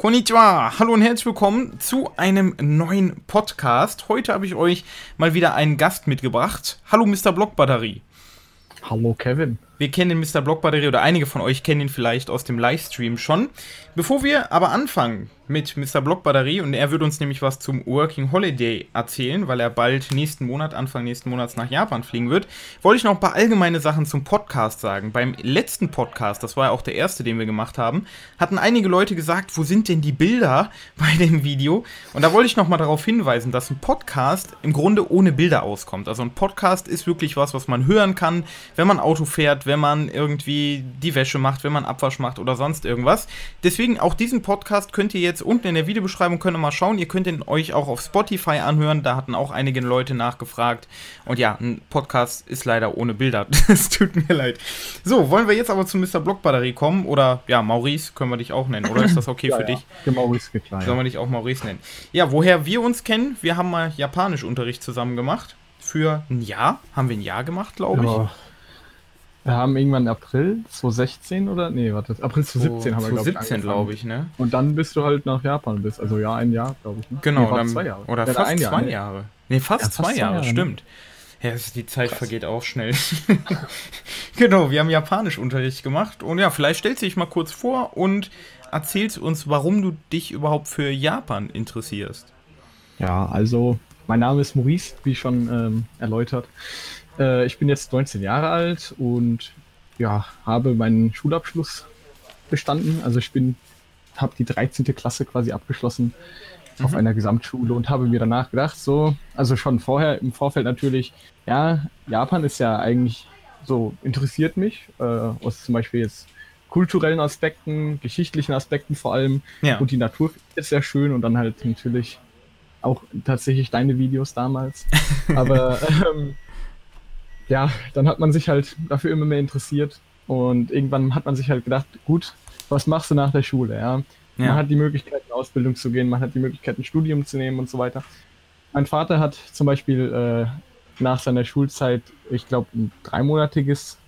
Konnichiwa, hallo und herzlich willkommen zu einem neuen Podcast. Heute habe ich euch mal wieder einen Gast mitgebracht. Hallo Mr. Blockbatterie. Hallo Kevin. Wir kennen den Mr. Blockbatterie oder einige von euch kennen ihn vielleicht aus dem Livestream schon. Bevor wir aber anfangen mit Mr. Blockbatterie und er wird uns nämlich was zum Working Holiday erzählen, weil er bald nächsten Monat, Anfang nächsten Monats nach Japan fliegen wird, wollte ich noch ein paar allgemeine Sachen zum Podcast sagen. Beim letzten Podcast, das war ja auch der erste, den wir gemacht haben, hatten einige Leute gesagt, wo sind denn die Bilder bei dem Video? Und da wollte ich noch mal darauf hinweisen, dass ein Podcast im Grunde ohne Bilder auskommt. Also ein Podcast ist wirklich was, was man hören kann, wenn man Auto fährt, wenn man irgendwie die Wäsche macht, wenn man Abwasch macht oder sonst irgendwas. Deswegen auch diesen Podcast könnt ihr jetzt unten in der Videobeschreibung könnt ihr mal schauen. Ihr könnt ihn euch auch auf Spotify anhören. Da hatten auch einige Leute nachgefragt. Und ja, ein Podcast ist leider ohne Bilder. Es tut mir leid. So, wollen wir jetzt aber zu Mr. Blockbatterie kommen? Oder ja, Maurice können wir dich auch nennen. Oder ist das okay ja, für ja. dich? Der Maurice geht klar. Sollen wir dich auch Maurice nennen? Ja, woher wir uns kennen, wir haben mal Japanischunterricht zusammen gemacht. Für ein Jahr. Haben wir ein Jahr gemacht, glaube ich. Ja. Wir haben irgendwann April 2016 oder? Nee, warte, April 2017 haben wir, glaube ich. 2017, glaube ich, ne? Und dann bist du halt nach Japan bist. Also ja, ein Jahr, glaube ich. Ne? Genau, nee, dann, zwei Jahre. oder Ja, fast ein Jahr, zwei ne? Jahre. Nee, fast, Ja, fast zwei Jahre, Jahre, ne? stimmt. Ja, die Zeit vergeht auch schnell. genau, wir haben Japanischunterricht gemacht. Und ja, vielleicht stellst du dich mal kurz vor und erzählst uns, warum du dich überhaupt für Japan interessierst. Ja, also mein Name ist Maurice, wie schon ähm, erläutert. Äh, ich bin jetzt 19 Jahre alt und ja, habe meinen Schulabschluss bestanden. Also ich bin, habe die 13. Klasse quasi abgeschlossen auf Mhm. einer Gesamtschule und habe mir danach gedacht, so, also schon vorher im Vorfeld natürlich, ja, Japan ist ja eigentlich so, interessiert mich, äh, aus zum Beispiel jetzt kulturellen Aspekten, geschichtlichen Aspekten vor allem. Ja. Und die Natur ist sehr schön und dann halt natürlich auch tatsächlich deine Videos damals. Aber ähm, ja, dann hat man sich halt dafür immer mehr interessiert und irgendwann hat man sich halt gedacht, gut, was machst du nach der Schule? Ja? Man Ja. hat die Möglichkeit, in Ausbildung zu gehen, man hat die Möglichkeit, ein Studium zu nehmen und so weiter. Mein Vater hat zum Beispiel äh, nach seiner Schulzeit, ich glaube, ein dreimonatiges,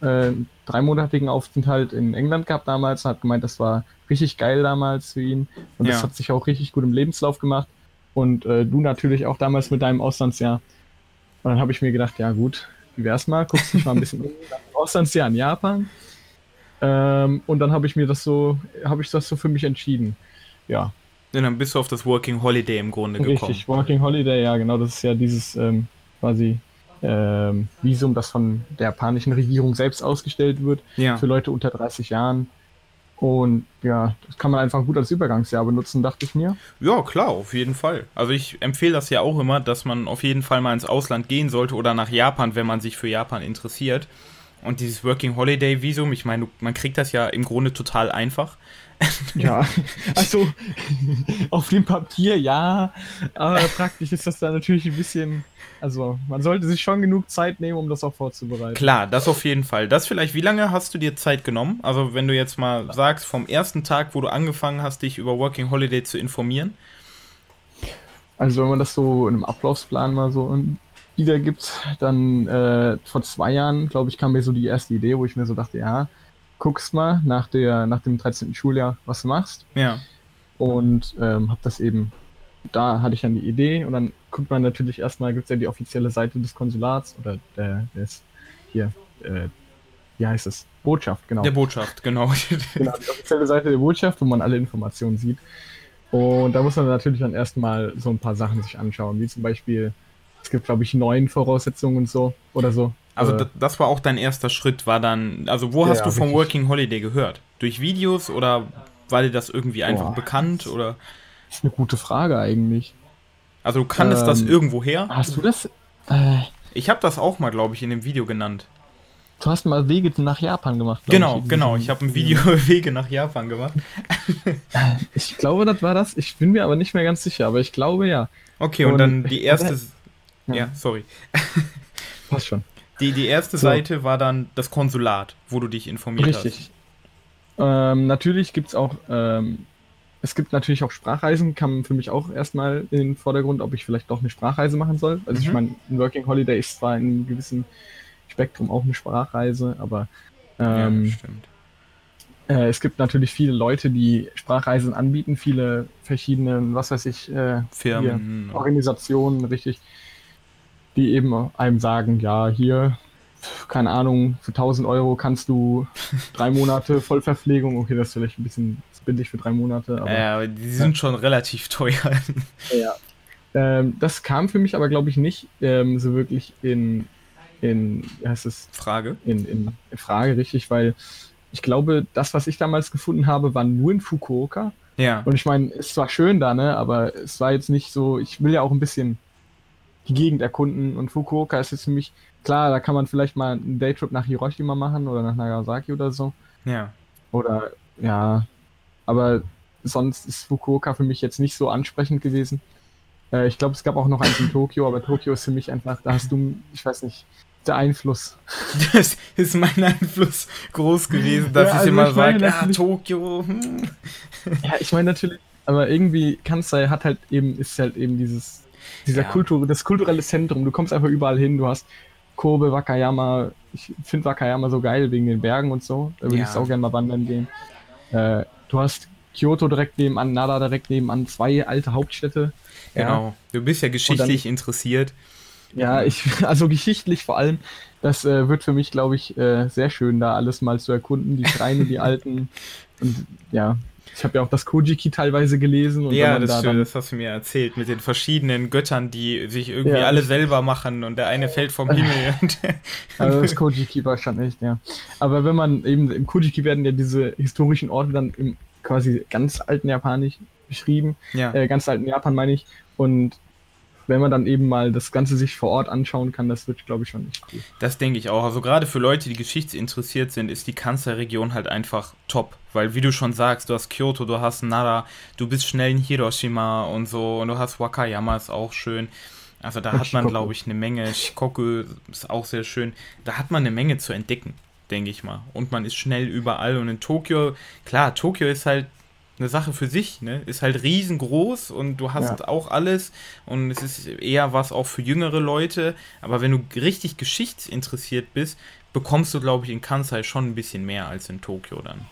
äh, dreimonatigen Aufenthalt in England gehabt damals, hat gemeint, das war richtig geil damals für ihn und das Ja. hat sich auch richtig gut im Lebenslauf gemacht. Und äh, du natürlich auch damals mit deinem Auslandsjahr. Und dann habe ich mir gedacht, ja gut, wie wär's mal, guckst dich mal ein bisschen um, Auslandsjahr in Japan. Ähm, und dann habe ich mir das so, habe ich das so für mich entschieden. Ja, Und dann bist du auf das Working Holiday im Grunde gekommen. richtig. Working Holiday, ja genau, das ist ja dieses ähm, quasi ähm, Visum, das von der japanischen Regierung selbst ausgestellt wird Ja. für Leute unter 30 Jahren. Und ja, das kann man einfach gut als Übergangsjahr benutzen, dachte ich mir. Ja, klar, auf jeden Fall. Also ich empfehle das ja auch immer, dass man auf jeden Fall mal ins Ausland gehen sollte oder nach Japan, wenn man sich für Japan interessiert. Und dieses Working Holiday Visum, ich meine, man kriegt das ja im Grunde total einfach. Ja, also auf dem Papier ja, aber praktisch ist das dann natürlich ein bisschen. Also man sollte sich schon genug Zeit nehmen, um das auch vorzubereiten. Klar, das auf jeden Fall. Das vielleicht, wie lange hast du dir Zeit genommen? Also wenn du jetzt mal sagst, vom ersten Tag, wo du angefangen hast, dich über Working Holiday zu informieren. Also wenn man das so in einem Ablaufsplan mal so wiedergibt, dann äh, vor zwei Jahren, glaube ich, kam mir so die erste Idee, wo ich mir so dachte, ja, guckst mal nach der nach dem 13. Schuljahr, was du machst. Ja, und ähm, habe das eben, da hatte ich dann die Idee und dann guckt man natürlich erstmal, gibt es ja die offizielle Seite des Konsulats oder der, des, hier, äh, wie heißt es? Botschaft, genau. der Botschaft, genau. genau, die offizielle Seite der Botschaft, wo man alle Informationen sieht. Und da muss man natürlich dann erstmal so ein paar Sachen sich anschauen, wie zum Beispiel, es gibt, glaube ich, neun Voraussetzungen und so oder so. Also Äh, das, das war auch dein erster Schritt, war dann, also wo Ja, hast du vom. Working Holiday gehört? Durch Videos oder war dir das irgendwie einfach Boah. bekannt oder? das ist eine gute Frage eigentlich. Also du kanntest das Ähm, irgendwo her? Hast du das? Äh, Ich habe das auch mal, glaube ich, in dem Video genannt. du hast mal Wege nach Japan gemacht. Genau, ich, genau. Ich habe ein Video Wege nach Japan gemacht. Ich glaube, das war das. Ich bin mir aber nicht mehr ganz sicher, aber ich glaube ja. Okay, und, Und- dann die erste, Ja. ja, sorry. Passt schon. Die, die erste So. Seite war dann das Konsulat, wo du dich informiert Richtig. Ähm, natürlich gibt es auch, ähm, es gibt natürlich auch Sprachreisen, kam für mich auch erstmal in den Vordergrund, ob ich vielleicht doch eine Sprachreise machen soll. Also ich Mhm. meine, ein Working Holiday ist zwar in einem gewissen Spektrum auch eine Sprachreise, aber hast. ähm, ja, stimmt. Äh, es gibt natürlich viele Leute, die Sprachreisen anbieten, viele verschiedene, was weiß ich, äh, Firmen. hier, Organisationen, richtig, die eben einem sagen, ja, hier, keine Ahnung, für 1000 Euro kannst du drei Monate Vollverpflegung, okay, das ist vielleicht ein bisschen billig für drei Monate, aber. Ja, aber die sind ja. schon relativ teuer. Ja. Ähm, das kam für mich aber, glaube ich, nicht ähm, so wirklich in, in, wie heißt es? Frage. In, in, in Frage, richtig, weil ich glaube, das, was ich damals gefunden habe, war nur in Fukuoka. Ja. Und ich meine, es war schön da, ne, aber es war jetzt nicht so, ich will ja auch ein bisschen die Gegend erkunden und Fukuoka ist jetzt für mich, klar, da kann man vielleicht mal einen Daytrip nach Hiroshima machen oder nach Nagasaki oder so. Ja. Oder, ja, aber sonst ist Fukuoka für mich jetzt nicht so ansprechend gewesen. Äh, ich glaube, es gab auch noch eins in Tokio, aber Tokio ist für mich einfach, da hast du, ich weiß nicht, der Einfluss. Das ist mein Einfluss groß gewesen, dass ja, also ich immer sage, ja, Tokio. Hm. Ja, ich meine natürlich, aber irgendwie Kansai hat halt eben, ist halt eben dieses, dieser ja. Kultur, das kulturelle Zentrum. Du kommst einfach überall hin, du hast Kobe, Wakayama. Ich finde Wakayama so geil wegen den Bergen und so. Da würde ja. ich auch gerne mal wandern gehen. Äh, du hast Kyoto direkt nebenan, Nara direkt nebenan, zwei alte Hauptstädte. Genau. Ja. Du bist ja geschichtlich dann, interessiert. Ja, ich, also geschichtlich vor allem, das äh, wird für mich, glaube ich, äh, sehr schön, da alles mal zu erkunden, die Schreine, die alten. Und ja, ich habe ja auch das Kojiki teilweise gelesen. ja, das, da stimmt, das hast du mir erzählt, mit den verschiedenen Göttern, die sich irgendwie ja, alle selber machen und der eine fällt vom Himmel. also das Kojiki war schon echt, ja. Aber wenn man eben, im Kojiki werden ja diese historischen Orte dann im quasi ganz alten Japanisch beschrieben. Ja. Äh, ganz alten Japan meine ich. Und wenn man dann eben mal das Ganze sich vor Ort anschauen kann, das wird, glaube ich, schon echt cool. Das denke ich auch. Also gerade für Leute, die geschichtsinteressiert sind, ist die Kanzlerregion halt einfach top. Weil, wie du schon sagst, du hast Kyoto, du hast Nara, du bist schnell in Hiroshima und so, und du hast Wakayama, ist auch schön. Also da und hat man, glaube ich, eine Menge. Shikoku ist auch sehr schön. Da hat man eine Menge zu entdecken, denke ich mal. Und man ist schnell überall. Und in Tokio, klar, Tokio ist halt eine Sache für sich, ne? Ist halt riesengroß und du hast ja. auch alles und es ist eher was auch für jüngere Leute. Aber wenn du richtig geschichtsinteressiert bist, bekommst du, glaube ich, in Kansai schon ein bisschen mehr als in Tokio dann.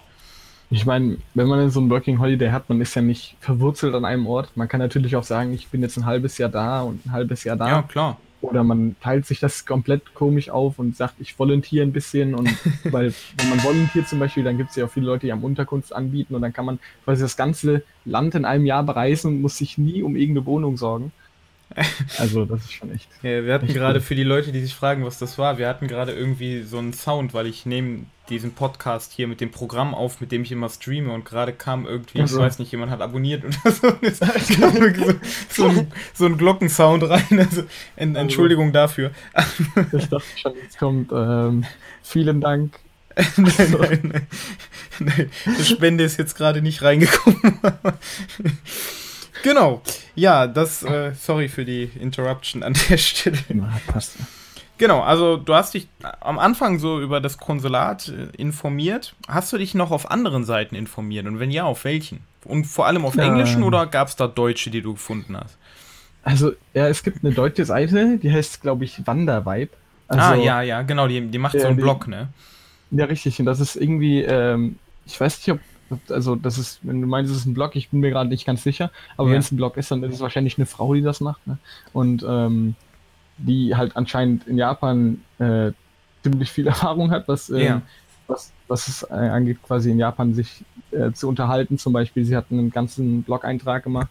Ich meine, wenn man so ein Working Holiday hat, man ist ja nicht verwurzelt an einem Ort. Man kann natürlich auch sagen, ich bin jetzt ein halbes Jahr da und ein halbes Jahr da. Ja, klar. Oder man teilt sich das komplett komisch auf und sagt, ich volontiere ein bisschen. Und weil, wenn man volontiert zum Beispiel, dann gibt es ja auch viele Leute, die am Unterkunft anbieten und dann kann man quasi das ganze Land in einem Jahr bereisen und muss sich nie um irgendeine Wohnung sorgen. Also, das ist schon echt. Ja, wir hatten gerade für die Leute, die sich fragen, was das war, wir hatten gerade irgendwie so einen Sound, weil ich nehme diesen Podcast hier mit dem Programm auf, mit dem ich immer streame und gerade kam irgendwie, also. ich weiß nicht, jemand hat abonniert oder so. Kam so, so, ein, so ein Glockensound rein. Also, en, also. Entschuldigung dafür. Ich dachte schon, jetzt kommt ähm, vielen Dank. nein, nein, nein, nein. Die Spende ist jetzt gerade nicht reingekommen. Genau. Ja, das, äh, sorry für die Interruption an der Stelle. Ja, passt. Genau, also du hast dich am Anfang so über das Konsulat äh, informiert. Hast du dich noch auf anderen Seiten informiert? Und wenn ja, auf welchen? Und vor allem auf englischen ähm, oder gab es da deutsche, die du gefunden hast? Also, ja, es gibt eine deutsche Seite, die heißt, glaube ich, Wandervibe. Also, ah, ja, ja, genau, die, die macht so einen Blog, ne? Ja, richtig. Und das ist irgendwie, ähm, ich weiß nicht, ob also das ist, wenn du meinst, es ist ein Blog, ich bin mir gerade nicht ganz sicher, aber ja. wenn es ein Blog ist, dann ist es wahrscheinlich eine Frau, die das macht. Ne? Und ähm, die halt anscheinend in Japan äh, ziemlich viel Erfahrung hat, was, äh, ja. was, was es äh, angeht, quasi in Japan sich äh, zu unterhalten. Zum Beispiel, sie hat einen ganzen Blog-Eintrag gemacht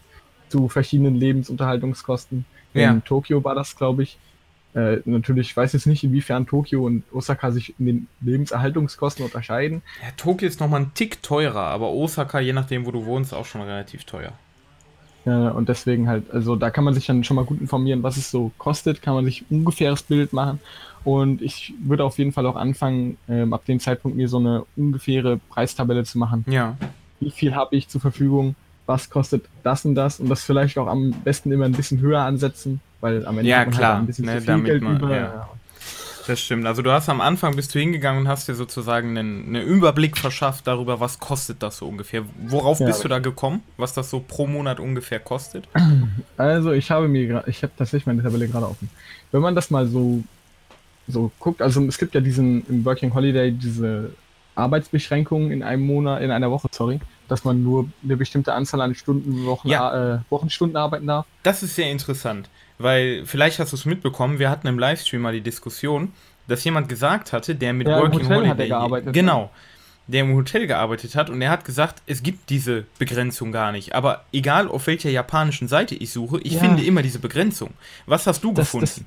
zu verschiedenen Lebensunterhaltungskosten. Ja. In Tokio war das, glaube ich. Äh, natürlich, ich weiß jetzt nicht, inwiefern Tokio und Osaka sich in den Lebenserhaltungskosten unterscheiden. Ja, Tokio ist nochmal ein Tick teurer, aber Osaka, je nachdem, wo du wohnst, auch schon relativ teuer. Ja, und deswegen halt, also da kann man sich dann schon mal gut informieren, was es so kostet, kann man sich ein ungefähres Bild machen. Und ich würde auf jeden Fall auch anfangen, ähm, ab dem Zeitpunkt mir so eine ungefähre Preistabelle zu machen. Ja. Wie viel habe ich zur Verfügung? Was kostet das und das? Und das vielleicht auch am besten immer ein bisschen höher ansetzen, weil am Ende ja, hat man klar, halt ein bisschen ne, zu viel Geld man, über. Ja. Das stimmt. Also du hast am Anfang bist du hingegangen und hast dir sozusagen einen, einen Überblick verschafft darüber, was kostet das so ungefähr. Worauf ja, bist du da gekommen? Was das so pro Monat ungefähr kostet? Also ich habe mir gerade, ich habe tatsächlich meine Tabelle gerade offen. Wenn man das mal so so guckt, also es gibt ja diesen im Working Holiday diese Arbeitsbeschränkungen in einem Monat, in einer Woche, sorry, dass man nur eine bestimmte Anzahl an Stunden, Wochen, Ja. äh, Wochenstunden arbeiten darf. Das ist sehr interessant, weil vielleicht hast du es mitbekommen, wir hatten im Livestream mal die Diskussion, dass jemand gesagt hatte, der mit Ja, im Working Hotel hat er Holiday gearbeitet, ne? genau, der im Hotel gearbeitet hat und er hat gesagt, es gibt diese Begrenzung gar nicht. Aber egal auf welcher japanischen Seite ich suche, ich Ja. finde immer diese Begrenzung. Was hast du Das- gefunden? das-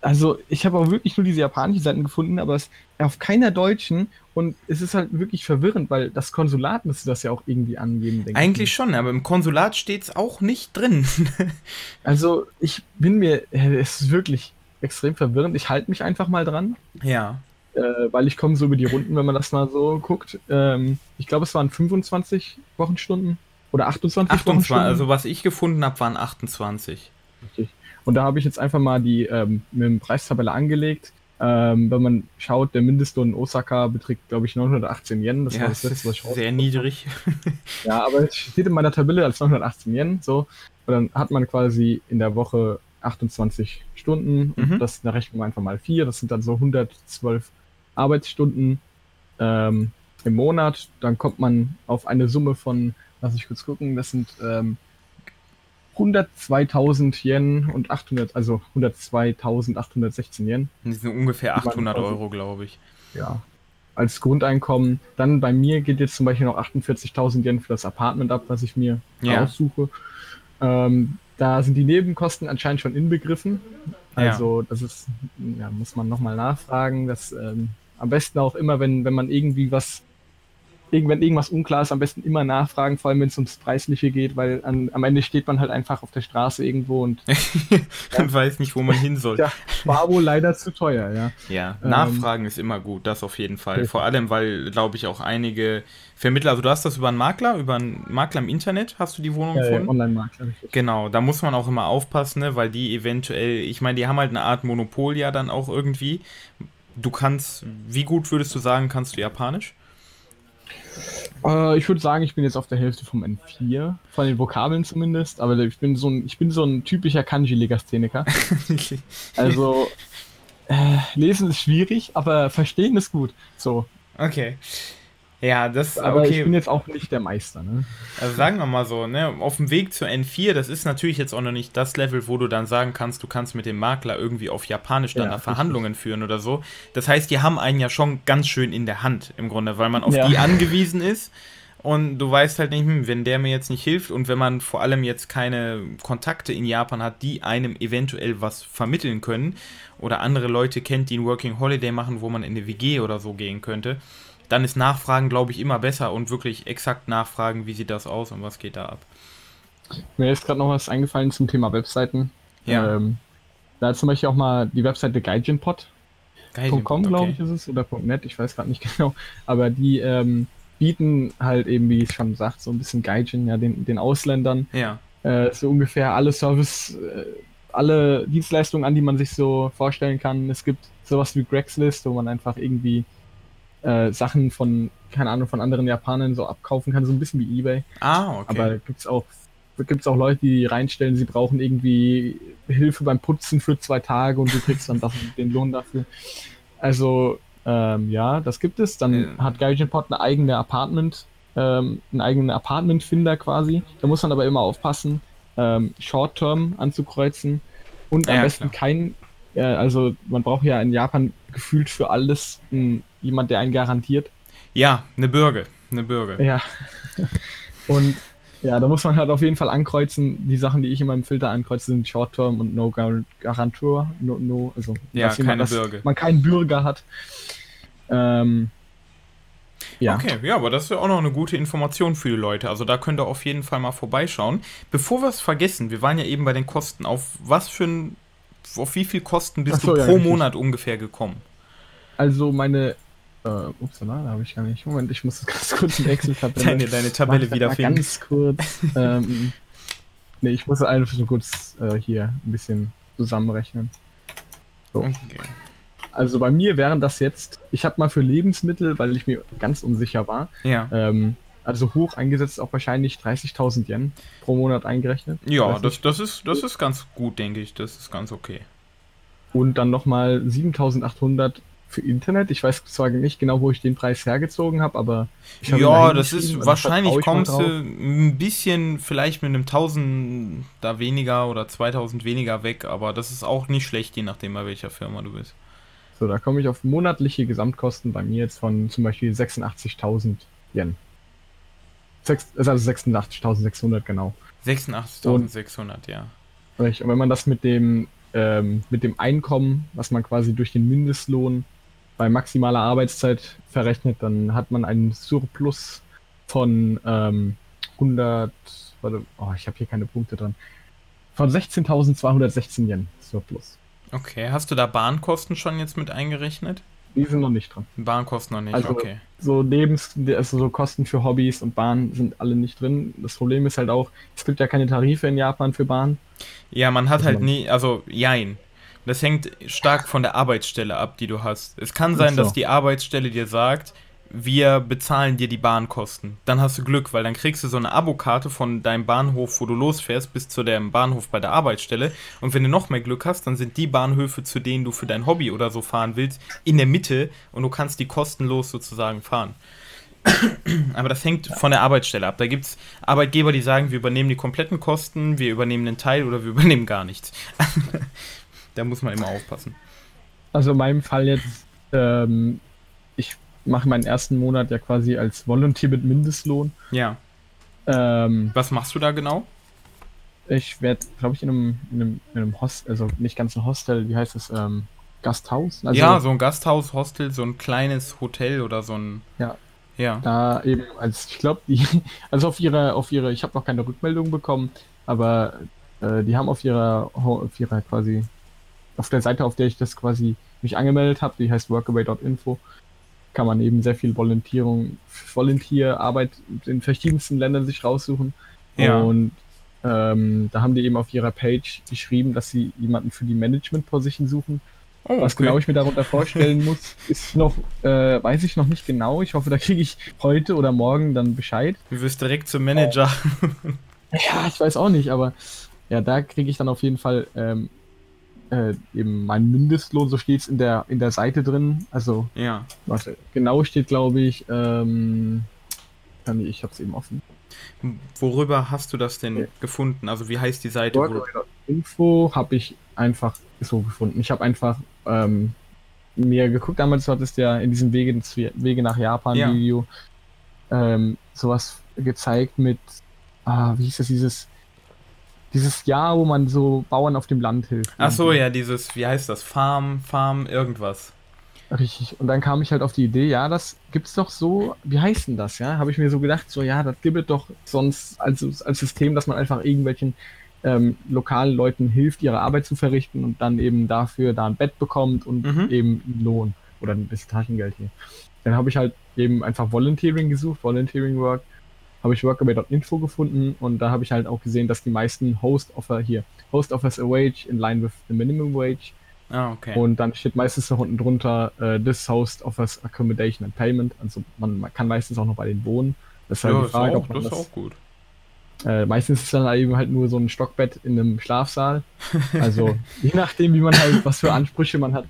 Also, ich habe auch wirklich nur diese japanischen Seiten gefunden, aber es auf keiner deutschen und es ist halt wirklich verwirrend, weil das Konsulat müsste das ja auch irgendwie angeben, denke Eigentlich ich. schon, aber im Konsulat steht es auch nicht drin. Also, ich bin mir, äh, es ist wirklich extrem verwirrend. Ich halte mich einfach mal dran. ja. äh, weil ich komme so über die Runden, wenn man das mal so guckt. Ähm, ich glaube, es waren 25 Wochenstunden oder 28, 28, Wochenstunden. also was ich gefunden habe, waren 28. Richtig. Und da habe ich jetzt einfach mal die ähm, mit dem Preistabelle angelegt. Ähm, wenn man schaut, der Mindestlohn in Osaka beträgt, glaube ich, 918 Yen. Das ja, war das ist letzte, was ich sehr niedrig. Ja, aber es steht in meiner Tabelle als 918 Yen. So. Und dann hat man quasi in der Woche 28 Stunden. Und Mhm. das da rechnen wir einfach mal vier. Das sind dann so 112 Arbeitsstunden ähm, im Monat. Dann kommt man auf eine Summe von, lass ich kurz gucken, das sind ähm, 102.000 Yen und 800, also 102.816 Yen. Das sind ungefähr Die waren 800 quasi- Euro, glaube ich. Ja. Als Grundeinkommen. Dann bei mir geht jetzt zum Beispiel noch 48.000 Yen für das Apartment ab, was ich mir Ja. aussuche. Ähm, da sind die Nebenkosten anscheinend schon inbegriffen. Ja. Also das ist, ja, muss man nochmal nachfragen. Das ähm, am besten auch immer, wenn, wenn man irgendwie was, wenn irgendwas unklar ist, am besten immer nachfragen, vor allem wenn es ums Preisliche geht, weil an, am Ende steht man halt einfach auf der Straße irgendwo und Man weiß nicht, wo man hin soll. Ja. war wohl leider zu teuer, ja. Ja, Ähm, Nachfragen ist immer gut, das auf jeden Fall. Richtig. Vor allem, weil, glaube ich, auch einige Vermittler, also du hast das über einen Makler, über einen Makler im Internet, hast du die Wohnung Äh, gefunden? Online-Markt. richtig. Genau, da muss man auch immer aufpassen, ne, weil die eventuell, ich meine, die haben halt eine Art Monopol ja dann auch irgendwie. Du kannst, wie gut würdest du sagen, kannst du Japanisch? Äh, ich würde sagen, ich bin jetzt auf der Hälfte vom N4, von den Vokabeln zumindest, aber ich bin so ein, ich bin so ein typischer Kanji-Legastheniker. Also äh, lesen ist schwierig, aber verstehen ist gut. So, okay. Ja, das, aber ich okay. bin jetzt auch nicht der Meister. Ne? Also sagen wir mal so, ne, auf dem Weg zur N4, das ist natürlich jetzt auch noch nicht das Level, wo du dann sagen kannst, du kannst mit dem Makler irgendwie auf Japanisch dann Ja, da Verhandlungen führen oder so. Das heißt, die haben einen ja schon ganz schön in der Hand im Grunde, weil man auf Ja. die angewiesen ist und du weißt halt nicht, hm, wenn der mir jetzt nicht hilft und wenn man vor allem jetzt keine Kontakte in Japan hat, die einem eventuell was vermitteln können oder andere Leute kennt, die ein Working Holiday machen, wo man in eine WG oder so gehen könnte, dann ist Nachfragen, glaube ich, immer besser und wirklich exakt nachfragen, wie sieht das aus und was geht da ab. Mir ist gerade noch was eingefallen zum Thema Webseiten. Ja. Ähm, da ist zum Beispiel auch mal die Webseite gaijinpod.com, Geil. glaube ich, ist es, oder .net, ich weiß gerade nicht genau. Aber die ähm, bieten halt eben, wie es schon sagt, so ein bisschen Gaijin, ja, den, den Ausländern Ja. äh, so ungefähr alle Service, äh, alle Dienstleistungen an, die man sich so vorstellen kann. Es gibt sowas wie Craigslist, wo man einfach irgendwie äh, Sachen von, keine Ahnung, von anderen Japanern so abkaufen kann, so ein bisschen wie Ebay. Ah, okay. Aber gibt's auch gibt's auch Leute, die reinstellen, sie brauchen irgendwie Hilfe beim Putzen für zwei Tage und du kriegst dann das, den Lohn dafür. Also ähm, ja, das gibt es. Dann Ja. hat Gaijinpod eine eigene Apartment, ähm, einen eigenen Apartment-Finder quasi. Da muss man aber immer aufpassen, ähm, Short-Term anzukreuzen und am Ja, besten kein, äh, also man braucht ja in Japan gefühlt für alles m, jemand, der einen garantiert. ja, eine Bürger. Eine Bürger. Ja. Und ja, da muss man halt auf jeden Fall ankreuzen. Die Sachen, die ich in meinem Filter ankreuze, sind Short Term und No Gar- Garantor. No, no, also Ja, keine dass Bürger. Man keinen Bürger hat. Ähm, ja. Okay, ja, aber das ist ja auch noch eine gute Information für die Leute. Also da könnt ihr auf jeden Fall mal vorbeischauen. Bevor wir es vergessen, wir waren ja eben bei den Kosten. Auf was für ein, auf wie viel Kosten bist so, du ja, pro. Monat ungefähr gekommen? Also meine. Äh, upsala, da habe ich gar nicht. Moment, ich muss das ganz kurz in Excel-Tabelle. Deine, deine Tabelle wiederfinden. Ganz kurz. ähm, nee, ich muss einfach so kurz äh, hier ein bisschen zusammenrechnen. Okay. Also bei mir wären das jetzt, ich habe mal für Lebensmittel, weil ich mir ganz unsicher war, Ja. ähm, also hoch eingesetzt auch wahrscheinlich 30.000 Yen pro Monat eingerechnet. Ja, das, das, ist, das ist ganz gut, denke ich. Das ist ganz okay. Und dann nochmal 7.800 für Internet. Ich weiß zwar nicht genau, wo ich den Preis hergezogen habe, aber ich hab Ja, das ist wahrscheinlich kommst du ein bisschen vielleicht mit einem 1000 da weniger oder 2000 weniger weg, aber das ist auch nicht schlecht, je nachdem bei welcher Firma du bist. So, da komme ich auf monatliche Gesamtkosten bei mir jetzt von zum Beispiel 86.000 Yen. Sechs, also 86.600 genau. 86.600, ja. Und wenn man das mit dem ähm, mit dem Einkommen, was man quasi durch den Mindestlohn bei maximaler Arbeitszeit verrechnet, dann hat man einen Surplus von ähm, 100, warte, oh, ich habe hier keine Punkte dran, von 16.216 Yen Surplus. Okay, hast du da Bahnkosten schon jetzt mit eingerechnet? Die sind noch nicht dran. Bahnkosten noch nicht, also, okay. So Lebens, also so Kosten für Hobbys und Bahn sind alle nicht drin. Das Problem ist halt auch, es gibt ja keine Tarife in Japan für Bahn. Ja, man hat also halt nie, also jein. Das hängt stark von der Arbeitsstelle ab, die du hast. Es kann sein, so. dass die Arbeitsstelle dir sagt, wir bezahlen dir die Bahnkosten. Dann hast du Glück, weil dann kriegst du so eine Abokarte von deinem Bahnhof, wo du losfährst, bis zu dem Bahnhof bei der Arbeitsstelle. Und wenn du noch mehr Glück hast, dann sind die Bahnhöfe, zu denen du für dein Hobby oder so fahren willst, in der Mitte und du kannst die kostenlos sozusagen fahren. Aber das hängt von der Arbeitsstelle ab. Da gibt es Arbeitgeber, die sagen, wir übernehmen die kompletten Kosten, wir übernehmen einen Teil oder wir übernehmen gar nichts. da muss man immer aufpassen. Also in meinem Fall jetzt, ähm, ich mache meinen ersten Monat ja quasi als Volunteer mit Mindestlohn. Ja. Ähm, Was machst du da genau? Ich werde, glaube ich, in einem, in einem, in einem Hostel, also nicht ganz ein Hostel, wie heißt es, ähm, Gasthaus? Also, ja, so ein Gasthaus, Hostel, so ein kleines Hotel oder so ein. Ja, ja. Da eben, als ich glaube, die, also auf ihrer, auf ihre, ich habe noch keine Rückmeldung bekommen, aber äh, die haben auf ihrer, auf ihrer quasi, auf der Seite, auf der ich das quasi mich angemeldet habe, die heißt workaway.info, kann man eben sehr viel Volontierung, Volontierarbeit in verschiedensten Ländern sich raussuchen. Ja. Und ähm, da haben die eben auf ihrer Page geschrieben, dass sie jemanden für die Management-Position suchen. Oh, Was genau ich mir darunter vorstellen muss, ist noch, äh, weiß ich noch nicht genau. Ich hoffe, da kriege ich heute oder morgen dann Bescheid. Du wirst direkt zum Manager. Äh, ja, ich weiß auch nicht, aber ja, da kriege ich dann auf jeden Fall ähm, äh, eben meinen Mindestlohn, so steht es in der, in der Seite drin. Also, ja. warte, genau steht, glaube ich, ähm, ich habe es eben offen. Worüber hast du das denn okay. gefunden? Also wie heißt die Seite? Info habe ich einfach so gefunden. Ich habe einfach ähm, mir geguckt, damals hattest du ja in diesem Wege, Wege nach Japan-Video ja. ähm, sowas gezeigt mit, ah, wie hieß das, dieses, dieses Jahr, wo man so Bauern auf dem Land hilft. Ach so, ja, dieses, wie heißt das, Farm, Farm, irgendwas. Richtig. Und dann kam ich halt auf die Idee, ja, das gibt's doch so, wie heißt denn das, ja? Habe ich mir so gedacht, so, ja, das gibt es doch sonst als, als System, dass man einfach irgendwelchen ähm, lokalen Leuten hilft, ihre Arbeit zu verrichten und dann eben dafür da ein Bett bekommt und mhm. eben einen Lohn oder ein bisschen Taschengeld hier. Dann habe ich halt eben einfach Volunteering gesucht, Volunteering Work, habe ich Workaway.info gefunden und da habe ich halt auch gesehen, dass die meisten Host offer hier, Host offers a wage in line with the minimum wage. Ah, okay. Und dann steht meistens noch unten drunter, uh, this host offers accommodation and payment. Also man, man, kann meistens auch noch bei denen wohnen. Das ist halt ja, die Frage, auch, ob man das, das ist auch gut. Äh, meistens ist dann eben halt nur so ein Stockbett in einem Schlafsaal. Also je nachdem, wie man halt, was für Ansprüche man hat,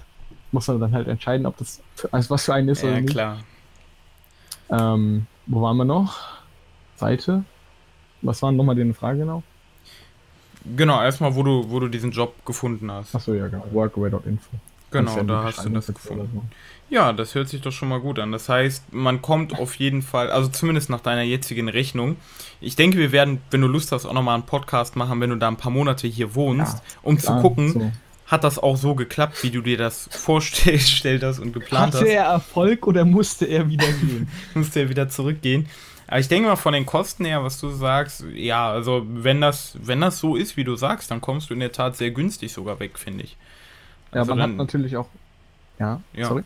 muss man dann halt entscheiden, ob das für, also was für einen ist ja, oder nicht. klar. Ähm, wo waren wir noch? Seite. Was war nochmal die Frage genau? Genau, erstmal, wo du, wo du diesen Job gefunden hast. Achso, ja, genau. Workaway.info. Genau, da hast du das gefunden. So. Ja, das hört sich doch schon mal gut an. Das heißt, man kommt auf jeden Fall, also zumindest nach deiner jetzigen Rechnung. Ich denke, wir werden, wenn du Lust hast, auch nochmal einen Podcast machen, wenn du da ein paar Monate hier wohnst, ja, um klar, zu gucken, so. hat das auch so geklappt, wie du dir das vorgestellt hast und geplant Hatte hast. Hatte er Erfolg oder musste er wieder gehen? musste er wieder zurückgehen. Aber ich denke mal von den Kosten her, was du sagst, ja, also wenn das, wenn das so ist, wie du sagst, dann kommst du in der Tat sehr günstig sogar weg, finde ich. Also ja, man dann, hat natürlich auch. Ja, ja. sorry.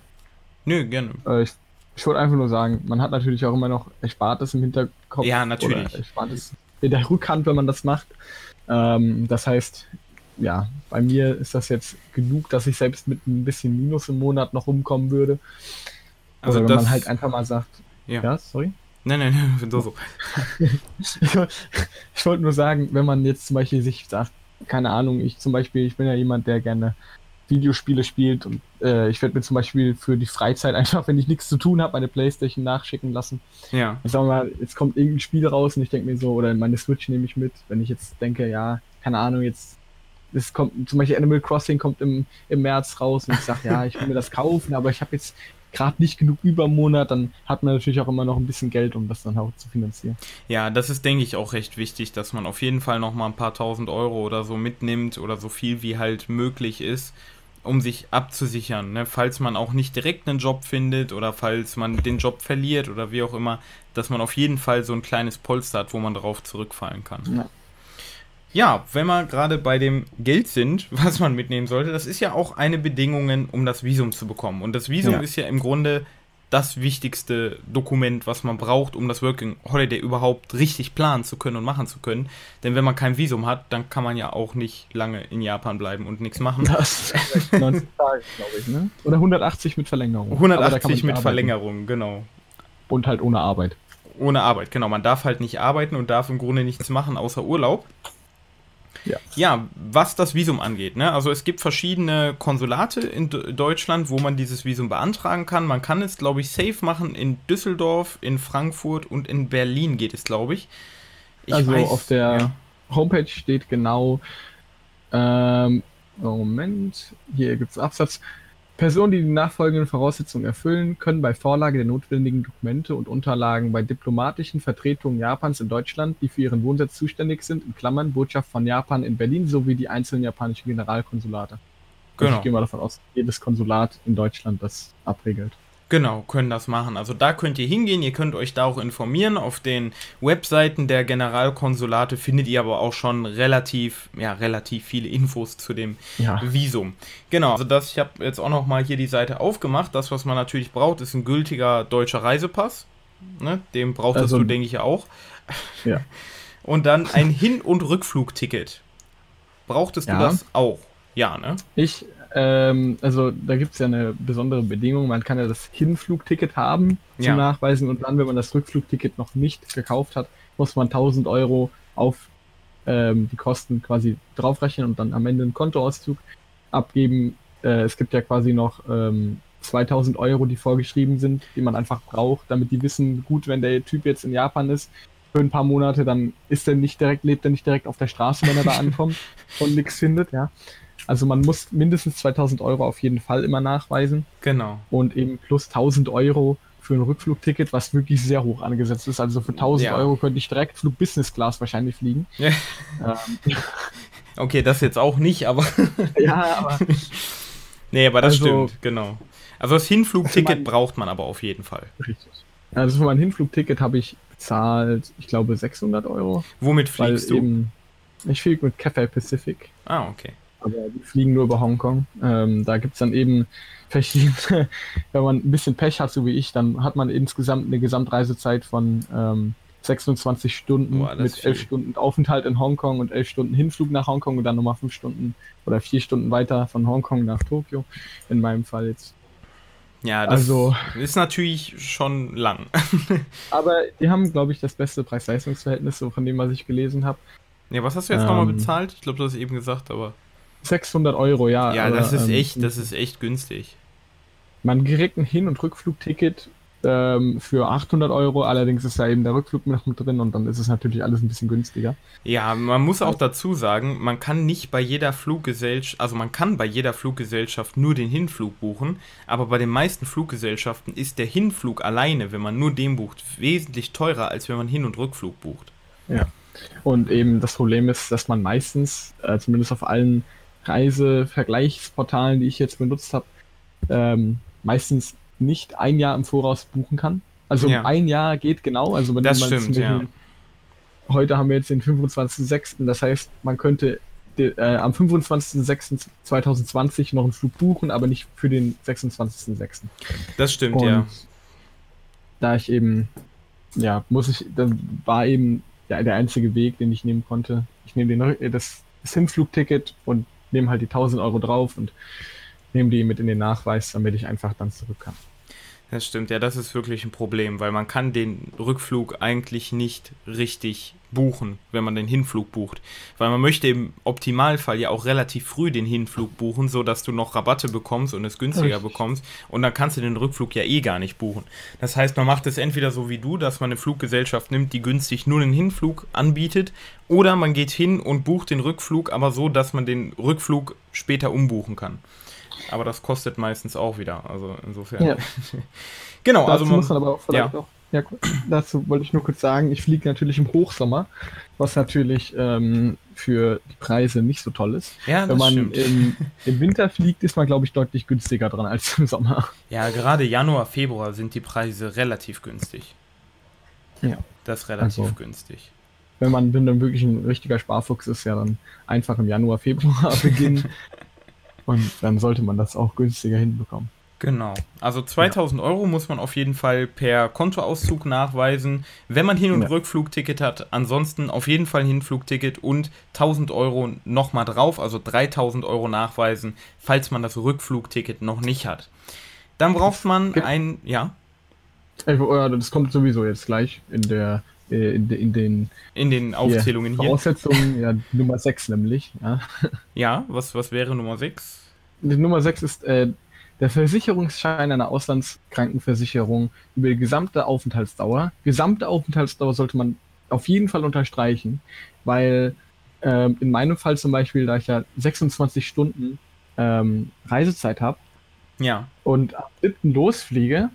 Nö, gerne. Äh, ich, ich wollte einfach nur sagen, man hat natürlich auch immer noch Erspartes im Hinterkopf. Ja, natürlich. Erspartes in der Rückhand, wenn man das macht. Ähm, das heißt, ja, bei mir ist das jetzt genug, dass ich selbst mit ein bisschen Minus im Monat noch rumkommen würde. Also Oder wenn man halt einfach mal sagt, ja, ja sorry. Nein, nein, nein, so, so. ich, ich wollte nur sagen, wenn man jetzt zum Beispiel sich sagt, keine Ahnung, ich zum Beispiel, ich bin ja jemand, der gerne Videospiele spielt und äh, ich werde mir zum Beispiel für die Freizeit einfach, wenn ich nichts zu tun habe, meine Playstation nachschicken lassen. Ja. Ich sag mal, jetzt kommt irgendein Spiel raus und ich denke mir so, oder meine Switch nehme ich mit, wenn ich jetzt denke, ja, keine Ahnung, jetzt es kommt zum Beispiel Animal Crossing kommt im, im März raus und ich sage, ja, ich will mir das kaufen, aber ich habe jetzt gerade nicht genug über Monat, dann hat man natürlich auch immer noch ein bisschen Geld, um das dann auch zu finanzieren. Ja, das ist, denke ich, auch recht wichtig, dass man auf jeden Fall noch mal ein paar tausend Euro oder so mitnimmt oder so viel wie halt möglich ist, um sich abzusichern, ne? falls man auch nicht direkt einen Job findet oder falls man den Job verliert oder wie auch immer, dass man auf jeden Fall so ein kleines Polster hat, wo man darauf zurückfallen kann. Ja. Ja, wenn wir gerade bei dem Geld sind, was man mitnehmen sollte, das ist ja auch eine Bedingung, um das Visum zu bekommen. Und das Visum ja. ist ja im Grunde das wichtigste Dokument, was man braucht, um das Working Holiday überhaupt richtig planen zu können und machen zu können. Denn wenn man kein Visum hat, dann kann man ja auch nicht lange in Japan bleiben und nichts machen. Das ist 90 Tage, glaube ich, ne? Oder 180 mit Verlängerung. 180 mit Verlängerung, genau. Und halt ohne Arbeit. Ohne Arbeit, genau. Man darf halt nicht arbeiten und darf im Grunde nichts machen außer Urlaub. Ja. ja, was das Visum angeht. Ne? Also es gibt verschiedene Konsulate in D Deutschland, wo man dieses Visum beantragen kann. Man kann es, glaube ich, safe machen in Düsseldorf, in Frankfurt und in Berlin geht es, glaube ich. ich. Also weiß, auf der ja. Homepage steht genau, ähm, Moment, hier gibt es Absatz. Personen, die die nachfolgenden Voraussetzungen erfüllen, können bei Vorlage der notwendigen Dokumente und Unterlagen bei diplomatischen Vertretungen Japans in Deutschland, die für ihren Wohnsitz zuständig sind, in Klammern Botschaft von Japan in Berlin sowie die einzelnen japanischen Generalkonsulate. Genau. Ich gehe mal davon aus, jedes Konsulat in Deutschland das abregelt. Genau, können das machen. Also da könnt ihr hingehen, ihr könnt euch da auch informieren. Auf den Webseiten der Generalkonsulate findet ihr aber auch schon relativ, ja, relativ viele Infos zu dem ja. Visum. Genau, also das, ich habe jetzt auch noch mal hier die Seite aufgemacht. Das, was man natürlich braucht, ist ein gültiger deutscher Reisepass. Ne? Den brauchtest also, du, denke ich, auch. Ja. Und dann ein Hin- und Rückflugticket. Brauchtest ja. du das auch? Ja, ne? Ich ähm, also da gibt es ja eine besondere Bedingung. Man kann ja das Hinflugticket haben zum ja. Nachweisen und dann, wenn man das Rückflugticket noch nicht gekauft hat, muss man 1000 Euro auf ähm, die Kosten quasi draufrechnen und dann am Ende einen Kontoauszug abgeben. Äh, es gibt ja quasi noch ähm, 2000 Euro, die vorgeschrieben sind, die man einfach braucht, damit die wissen, gut, wenn der Typ jetzt in Japan ist, für ein paar Monate, dann ist er nicht direkt, lebt er nicht direkt auf der Straße, wenn er da ankommt und nichts findet, ja. Also man muss mindestens 2000 Euro auf jeden Fall immer nachweisen. Genau. Und eben plus 1000 Euro für ein Rückflugticket, was wirklich sehr hoch angesetzt ist. Also für 1000 ja. Euro könnte ich direkt Flug Business Class wahrscheinlich fliegen. Ja. Ähm. Okay, das jetzt auch nicht, aber. ja, aber. nee, aber das also, stimmt, genau. Also das Hinflugticket mein, braucht man aber auf jeden Fall. Richtig. Also für mein Hinflugticket habe ich bezahlt, ich glaube, 600 Euro. Womit fliegst du? Eben, ich fliege mit Cathay Pacific. Ah, okay aber die fliegen nur über Hongkong. Ähm, da gibt es dann eben verschiedene, wenn man ein bisschen Pech hat, so wie ich, dann hat man insgesamt eine Gesamtreisezeit von ähm, 26 Stunden Boah, mit 11 Stunden Aufenthalt in Hongkong und 11 Stunden Hinflug nach Hongkong und dann nochmal 5 Stunden oder 4 Stunden weiter von Hongkong nach Tokio, in meinem Fall jetzt. Ja, das also, ist natürlich schon lang. aber die haben, glaube ich, das beste Preis-Leistungs-Verhältnis, so von dem, was ich gelesen habe. Ja, was hast du jetzt ähm, nochmal bezahlt? Ich glaube, du hast eben gesagt, aber. 600 Euro, ja. Ja, aber, das ist ähm, echt, das ist echt günstig. Man kriegt ein Hin- und Rückflugticket ähm, für 800 Euro, allerdings ist da eben der Rückflug noch mit drin und dann ist es natürlich alles ein bisschen günstiger. Ja, man muss auch dazu sagen, man kann nicht bei jeder Fluggesellschaft, also man kann bei jeder Fluggesellschaft nur den Hinflug buchen, aber bei den meisten Fluggesellschaften ist der Hinflug alleine, wenn man nur den bucht, wesentlich teurer, als wenn man Hin- und Rückflug bucht. Ja. Und eben das Problem ist, dass man meistens, äh, zumindest auf allen Reisevergleichsportalen, die ich jetzt benutzt habe, ähm, meistens nicht ein Jahr im Voraus buchen kann. Also ja. ein Jahr geht genau. Also wenn das man stimmt, ja. Heute haben wir jetzt den 25.06. Das heißt, man könnte de, äh, am 25.06.2020 noch einen Flug buchen, aber nicht für den 26.06. Das stimmt, Und ja. Da ich eben, ja, muss ich, dann war eben ja, der einzige Weg, den ich nehmen konnte. Ich nehme den, das, das Hinflugticket und nehme halt die 1000 Euro drauf und nehme die mit in den Nachweis, damit ich einfach dann zurück kann. Das stimmt, ja, das ist wirklich ein Problem, weil man kann den Rückflug eigentlich nicht richtig buchen, wenn man den Hinflug bucht. Weil man möchte im Optimalfall ja auch relativ früh den Hinflug buchen, sodass du noch Rabatte bekommst und es günstiger Richtig. bekommst. Und dann kannst du den Rückflug ja eh gar nicht buchen. Das heißt, man macht es entweder so wie du, dass man eine Fluggesellschaft nimmt, die günstig nur den Hinflug anbietet, oder man geht hin und bucht den Rückflug, aber so, dass man den Rückflug später umbuchen kann. Aber das kostet meistens auch wieder. Also insofern. Ja. genau, Dazu also man, muss man aber auch vielleicht ja. auch. Ja, dazu wollte ich nur kurz sagen, ich fliege natürlich im Hochsommer, was natürlich ähm, für die Preise nicht so toll ist. Ja, Wenn man im, im, Winter fliegt, ist man, glaube ich, deutlich günstiger dran als im Sommer. Ja, gerade Januar, Februar sind die Preise relativ günstig. Ja. Das ist relativ also, günstig. Wenn man, wenn dann wirklich ein richtiger Sparfuchs ist, ja dann einfach im Januar, Februar beginnen. Und dann sollte man das auch günstiger hinbekommen. Genau. Also 2000 ja. Euro muss man auf jeden Fall per Kontoauszug nachweisen, wenn man Hin- und ja. Rückflugticket hat. Ansonsten auf jeden Fall Hinflugticket und 1000 Euro nochmal drauf, also 3000 Euro nachweisen, falls man das Rückflugticket noch nicht hat. Dann braucht man ein, ja. Das kommt sowieso jetzt gleich in der äh, in, in, den in den Aufzählungen hier. Voraussetzungen, ja, Nummer 6 nämlich. Ja, ja was, was wäre Nummer 6? Die Nummer 6 ist äh, der Versicherungsschein einer Auslandskrankenversicherung über die gesamte Aufenthaltsdauer. Gesamte Aufenthaltsdauer sollte man auf jeden Fall unterstreichen, weil ähm, in meinem Fall zum Beispiel, da ich ja 26 Stunden ähm, Reisezeit habe ja. und am 7. losfliege,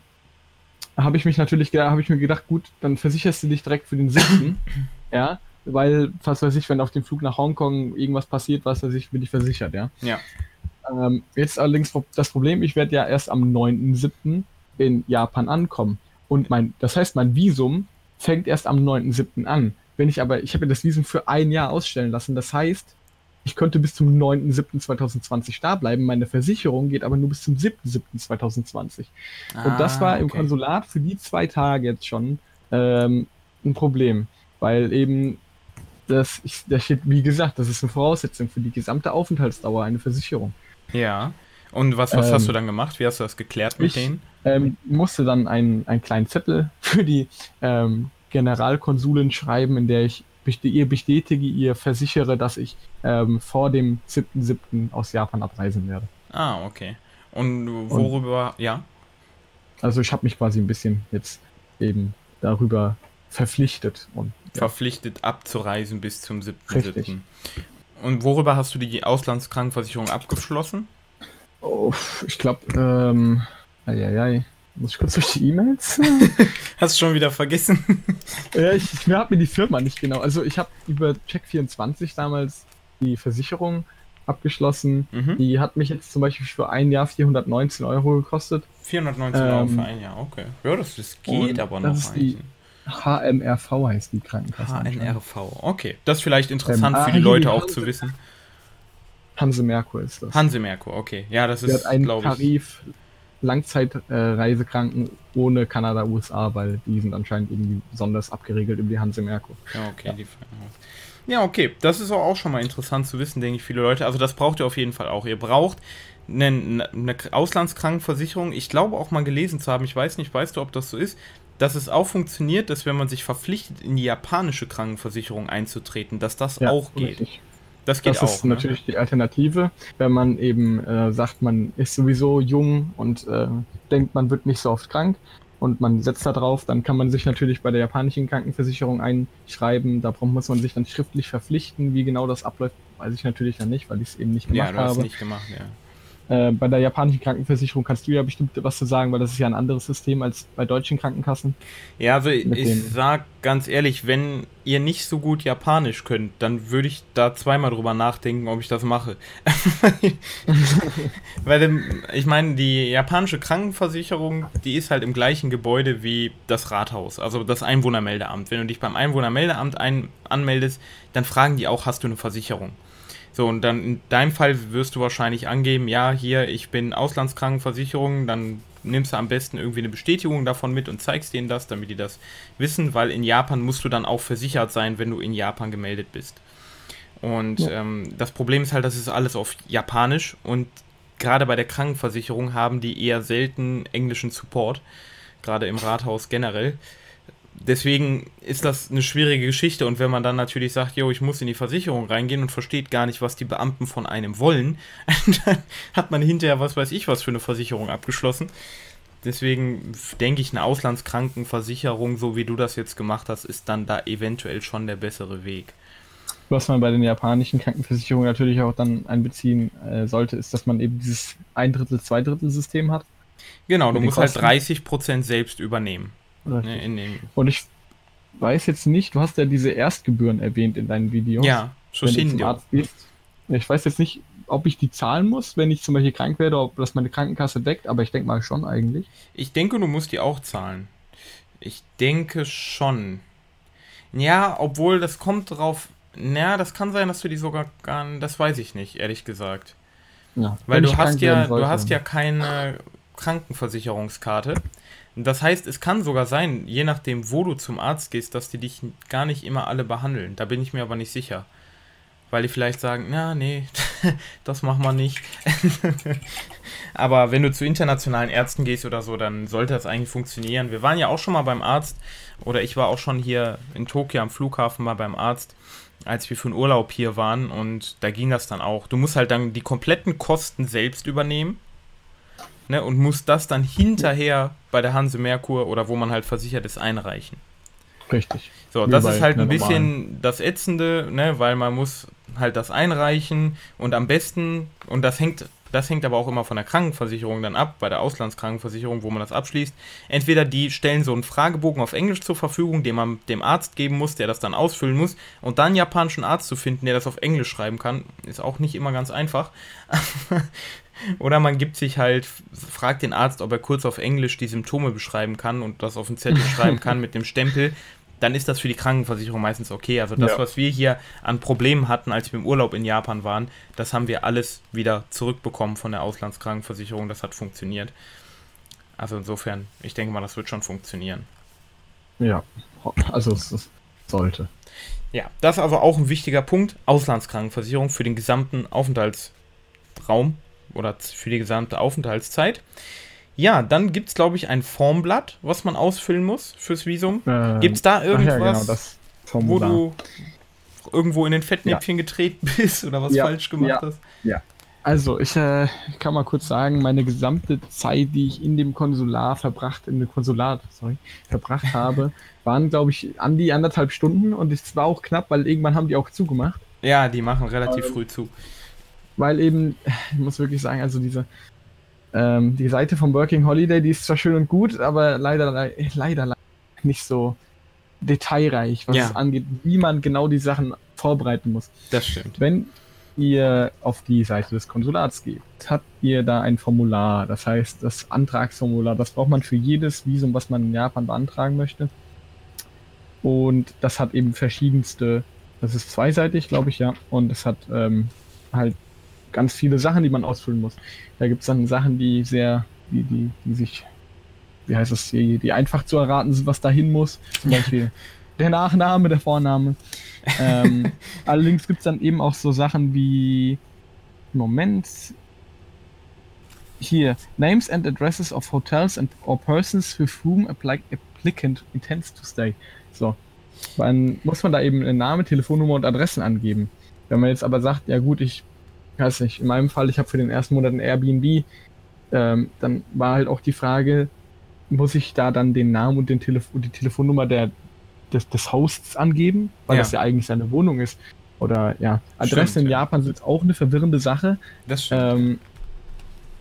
habe ich mich natürlich, habe ich mir gedacht, gut, dann versicherst du dich direkt für den siebten, ja, weil, was weiß ich, wenn auf dem Flug nach Hongkong irgendwas passiert, was weiß ich, bin ich versichert, ja. Ja. Ähm, jetzt allerdings das Problem, ich werde ja erst am 9.7. in Japan ankommen. Und mein, das heißt, mein Visum fängt erst am 9.7. an. Wenn ich aber, ich habe ja das Visum für ein Jahr ausstellen lassen. Das heißt, ich könnte bis zum 9.7.2020 da bleiben. Meine Versicherung geht aber nur bis zum 7.7.2020. Ah, und das war okay. im Konsulat für die zwei Tage jetzt schon ähm, ein Problem, weil eben das, ich, da steht, wie gesagt, das ist eine Voraussetzung für die gesamte Aufenthaltsdauer, eine Versicherung. Ja. Und was, was ähm, hast du dann gemacht? Wie hast du das geklärt mit ich, denen? Ähm, musste dann einen, einen kleinen Zettel für die ähm, Generalkonsulin schreiben, in der ich ihr bestätige, ihr versichere, dass ich ähm, vor dem 7.7. aus Japan abreisen werde. Ah, okay. Und worüber, Und, ja? Also ich habe mich quasi ein bisschen jetzt eben darüber verpflichtet. Und, ja. Verpflichtet abzureisen bis zum 7.7. Und worüber hast du die Auslandskrankenversicherung abgeschlossen? Oh, ich glaube, ähm, ei, muss ich kurz durch die E-Mails? Hast du schon wieder vergessen? ja, ich, ich habe mir die Firma nicht genau. Also ich habe über Check24 damals die Versicherung abgeschlossen. Mhm. Die hat mich jetzt zum Beispiel für ein Jahr 419 Euro gekostet. 419 ähm, Euro für ein Jahr, okay. Ja, das, das geht aber noch. Das ist die HMRV heißt die Krankenkasse. HNRV, okay. Das ist vielleicht interessant ähm, für die Leute auch zu wissen. Hanse Merkur ist das. Hanse Merkur, okay. Ja, das ist, glaube ich. Tarif Langzeitreisekranken ohne Kanada, USA, weil die sind anscheinend irgendwie besonders abgeregelt über die Hanse Merkur. Ja, okay, ja. die ja, okay. Das ist auch schon mal interessant zu wissen, denke ich, viele Leute. Also das braucht ihr auf jeden Fall auch. Ihr braucht eine, eine Auslandskrankenversicherung. Ich glaube auch mal gelesen zu haben, ich weiß nicht, weißt du, ob das so ist, dass es auch funktioniert, dass wenn man sich verpflichtet, in die japanische Krankenversicherung einzutreten, dass das ja, auch geht. Richtig. Das geht das auch. Das ist ne? natürlich die Alternative, wenn man eben äh, sagt, man ist sowieso jung und äh, denkt, man wird nicht so oft krank und man setzt da drauf, dann kann man sich natürlich bei der japanischen Krankenversicherung einschreiben. Da muss man sich dann schriftlich verpflichten. Wie genau das abläuft, weiß ich natürlich dann nicht, weil ich es eben nicht gemacht habe. Ja, du hast es nicht gemacht, ja. Äh, bei der japanischen Krankenversicherung kannst du ja bestimmt was zu sagen, weil das ist ja ein anderes System als bei deutschen Krankenkassen. Ja, also ich, ich sag ganz ehrlich, wenn ihr nicht so gut Japanisch könnt, dann würde ich da zweimal drüber nachdenken, ob ich das mache. weil ich meine, die japanische Krankenversicherung, die ist halt im gleichen Gebäude wie das Rathaus, also das Einwohnermeldeamt. Wenn du dich beim Einwohnermeldeamt ein anmeldest, dann fragen die auch, hast du eine Versicherung? So, und dann in deinem Fall wirst du wahrscheinlich angeben, ja, hier, ich bin Auslandskrankenversicherung, dann nimmst du am besten irgendwie eine Bestätigung davon mit und zeigst denen das, damit die das wissen, weil in Japan musst du dann auch versichert sein, wenn du in Japan gemeldet bist. Und ja. ähm, das Problem ist halt, das ist alles auf Japanisch und gerade bei der Krankenversicherung haben die eher selten englischen Support, gerade im Rathaus generell. Deswegen ist das eine schwierige Geschichte und wenn man dann natürlich sagt, jo, ich muss in die Versicherung reingehen und versteht gar nicht, was die Beamten von einem wollen, dann hat man hinterher was weiß ich was für eine Versicherung abgeschlossen. Deswegen denke ich, eine Auslandskrankenversicherung, so wie du das jetzt gemacht hast, ist dann da eventuell schon der bessere Weg. Was man bei den japanischen Krankenversicherungen natürlich auch dann einbeziehen äh, sollte, ist, dass man eben dieses ein Drittel, zwei Drittel System hat. Genau, du musst halt Kosten. halt 30% selbst übernehmen. Ne, Und ich weiß jetzt nicht, du hast ja diese Erstgebühren erwähnt in deinen Videos. Ja, schon wenn du zum Arzt gehst. Ich weiß jetzt nicht, ob ich die zahlen muss, wenn ich zum Beispiel krank werde, ob das meine Krankenkasse deckt, aber ich denke mal schon eigentlich. Ich denke, du musst die auch zahlen. Ich denke schon. Ja, obwohl das kommt drauf. Na, das kann sein, dass du die sogar gar. Das weiß ich nicht, ehrlich gesagt. Ja, Weil du hast ja, du hast ja keine Krankenversicherungskarte. Das heißt, es kann sogar sein, je nachdem, wo du zum Arzt gehst, dass die dich gar nicht immer alle behandeln. Da bin ich mir aber nicht sicher. Weil die vielleicht sagen, na, nee, das machen wir nicht. aber wenn du zu internationalen Ärzten gehst oder so, dann sollte das eigentlich funktionieren. Wir waren ja auch schon mal beim Arzt, oder ich war auch schon hier in Tokio am Flughafen mal beim Arzt, als wir für einen Urlaub hier waren und da ging das dann auch. Du musst halt dann die kompletten Kosten selbst übernehmen ne, und muss das dann hinterher bei der Hanse Merkur oder wo man halt versichert ist einreichen. Richtig. So, Wie das ist halt ein bisschen normalen. das Ätzende, ne, weil man muss halt das einreichen und am besten, und das hängt, das hängt aber auch immer von der Krankenversicherung dann ab, bei der Auslandskrankenversicherung, wo man das abschließt. Entweder die stellen so einen Fragebogen auf Englisch zur Verfügung, den man dem Arzt geben muss, der das dann ausfüllen muss, und dann einen japanischen Arzt zu finden, der das auf Englisch schreiben kann, ist auch nicht immer ganz einfach. Oder man gibt sich halt, fragt den Arzt, ob er kurz auf Englisch die Symptome beschreiben kann und das auf den Zettel schreiben kann mit dem Stempel. Dann ist das für die Krankenversicherung meistens okay. Also das, ja. was wir hier an Problemen hatten, als wir im Urlaub in Japan waren, das haben wir alles wieder zurückbekommen von der Auslandskrankenversicherung. Das hat funktioniert. Also insofern, ich denke mal, das wird schon funktionieren. Ja, also es, es sollte. Ja, das ist also auch ein wichtiger Punkt. Auslandskrankenversicherung für den gesamten Aufenthaltsraum oder für die gesamte Aufenthaltszeit. Ja, dann gibt es, glaube ich, ein Formblatt, was man ausfüllen muss fürs Visum. Ähm, gibt es da irgendwas, ja, genau, wo du irgendwo in den Fettnäpfchen ja. getreten bist oder was ja, falsch gemacht hast? Ja. Also, ich äh, kann mal kurz sagen, meine gesamte Zeit, die ich in dem Konsular verbracht, in dem Konsulat, sorry, verbracht habe, waren, glaube ich, an die anderthalb Stunden und es war auch knapp, weil irgendwann haben die auch zugemacht. Ja, die machen relativ ähm, früh zu weil eben, ich muss wirklich sagen, also diese, ähm, die Seite vom Working Holiday, die ist zwar schön und gut, aber leider, leider, leider nicht so detailreich, was ja. es angeht, wie man genau die Sachen vorbereiten muss. Das stimmt. Wenn ihr auf die Seite des Konsulats geht, habt ihr da ein Formular, das heißt das Antragsformular, das braucht man für jedes Visum, was man in Japan beantragen möchte. Und das hat eben verschiedenste, das ist zweiseitig, glaube ich, ja, und es hat ähm, halt ganz viele Sachen, die man ausfüllen muss. Da gibt es dann Sachen, die sehr, die, die, die sich, wie heißt das, die, die einfach zu erraten sind, was dahin muss. Zum Beispiel der Nachname, der Vorname. ähm, allerdings gibt es dann eben auch so Sachen wie, Moment, hier, Names and Addresses of Hotels and or Persons with whom applicant intends to stay. So. Dann muss man da eben einen Namen, Telefonnummer und Adressen angeben. Wenn man jetzt aber sagt, ja gut, ich weiß nicht, in meinem Fall, ich habe für den ersten Monat ein Airbnb, ähm, dann war halt auch die Frage, muss ich da dann den Namen und, den Telef und die Telefonnummer der, des, des Hosts angeben, weil ja. das ja eigentlich seine Wohnung ist. Oder ja, Adressen stimmt, in ja. Japan sind auch eine verwirrende Sache. Das stimmt. Ähm,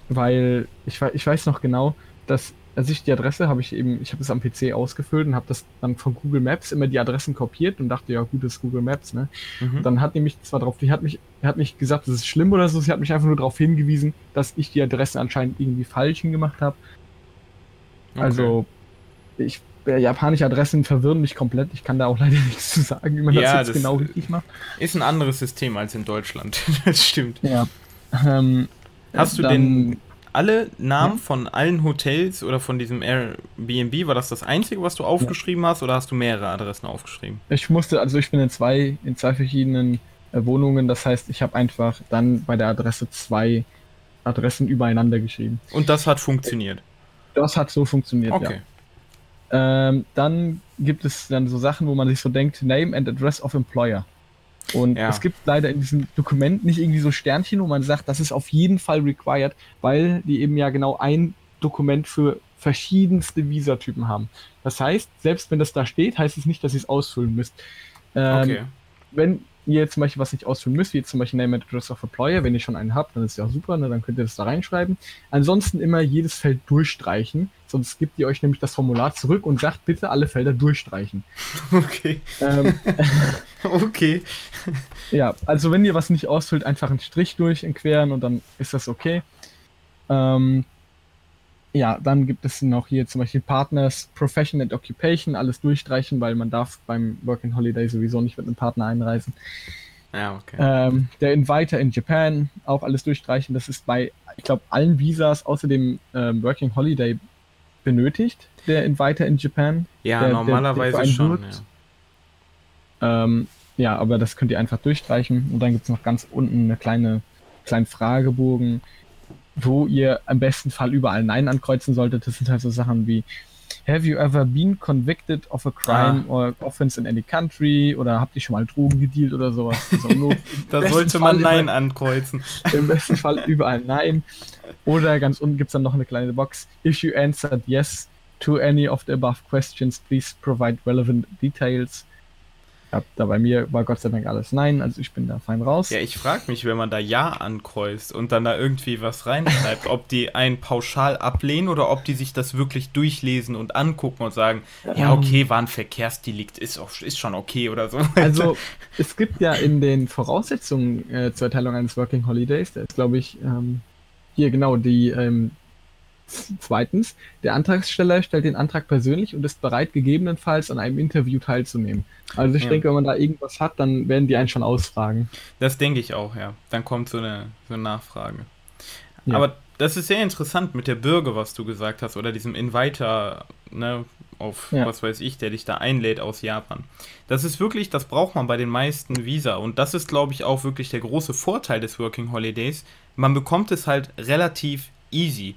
weil ich, ich weiß noch genau, dass also ich die Adresse habe ich eben, ich habe es am PC ausgefüllt und habe das dann von Google Maps immer die Adressen kopiert und dachte, ja gut, das ist Google Maps, ne? Mhm. dann hat nämlich zwar drauf, die hat mich, hat nicht gesagt, das ist schlimm oder so, sie hat mich einfach nur darauf hingewiesen, dass ich die Adresse anscheinend irgendwie falsch hingemacht habe. Okay. Also ich äh, japanische Adressen verwirren mich komplett. Ich kann da auch leider nichts zu sagen, wie man ja, das jetzt das genau richtig macht. Ist ein anderes System als in Deutschland. das stimmt. Ja. Ähm, Hast du dann, den alle Namen ja. von allen Hotels oder von diesem Airbnb, war das das einzige, was du aufgeschrieben ja. hast oder hast du mehrere Adressen aufgeschrieben? Ich musste, also ich bin in zwei, in zwei verschiedenen äh, Wohnungen, das heißt, ich habe einfach dann bei der Adresse zwei Adressen übereinander geschrieben. Und das hat funktioniert. Das hat so funktioniert, Okay. ja. Ähm, dann gibt es dann so Sachen, wo man sich so denkt, Name and Address of Employer. Und Ja. es gibt leider in diesem Dokument nicht irgendwie so Sternchen, wo man sagt, das ist auf jeden Fall required, weil die eben ja genau ein Dokument für verschiedenste Visatypen haben. Das heißt, selbst wenn das da steht, heißt es nicht, dass ihr es ausfüllen müsst. Ähm, Okay. wenn ihr zum Beispiel was nicht ausfüllen müsst, wie zum Beispiel Name and Address of Employer, wenn ihr schon einen habt, dann ist ja auch super, ne, dann könnt ihr das da reinschreiben. Ansonsten immer jedes Feld durchstreichen, sonst gibt ihr euch nämlich das Formular zurück und sagt bitte alle Felder durchstreichen. Okay. ähm, Okay. ja, also wenn ihr was nicht ausfüllt, einfach einen Strich durch entqueren und dann ist das okay. Ähm, ja, dann gibt es noch hier zum Beispiel Partners, Profession and Occupation, alles durchstreichen, weil man darf beim Working Holiday sowieso nicht mit einem Partner einreisen. Ja, okay. Ähm, der Inviter in Japan, auch alles durchstreichen. Das ist bei, ich glaube, allen Visas außer dem ähm, Working Holiday benötigt, der Inviter in Japan. ja, der- normalerweise der schon. Ja. Ähm, ja, aber das könnt ihr einfach durchstreichen. Und dann gibt es noch ganz unten eine kleine, kleinen Fragebogen, wo ihr im besten Fall überall Nein ankreuzen solltet. Das sind halt so Sachen wie Have you ever been convicted of a crime Ah. or offense in any country? Oder habt ihr schon mal Drogen gedealt oder sowas? Also Da sollte man Fall Nein ankreuzen. Im besten Fall überall Nein. Oder ganz unten gibt es dann noch eine kleine Box. If you answered yes to any of the above questions, please provide relevant details. Ja, da bei mir war Gott sei Dank alles Nein, also ich bin da fein raus. Ja, ich frage mich, wenn man da Ja ankreuzt und dann da irgendwie was reinschreibt, ob die einen pauschal ablehnen oder ob die sich das wirklich durchlesen und angucken und sagen, ja, okay, war ein Verkehrsdelikt, ist, auch, ist schon okay oder so. Also es gibt ja in den Voraussetzungen äh, zur Erteilung eines Working Holidays, da ist glaube ich ähm, hier genau die ähm, zweitens, der Antragsteller stellt den Antrag persönlich und ist bereit, gegebenenfalls an einem Interview teilzunehmen. Also ich Ja. denke, wenn man da irgendwas hat, dann werden die einen schon ausfragen. Das denke ich auch, ja. Dann kommt so eine, so eine Nachfrage. Ja. Aber das ist sehr interessant mit der Bürger, was du gesagt hast, oder diesem Inviter, ne, auf Ja. was weiß ich, der dich da einlädt aus Japan. Das ist wirklich, das braucht man bei den meisten Visa. Und das ist, glaube ich, auch wirklich der große Vorteil des Working Holidays. Man bekommt es halt relativ easy,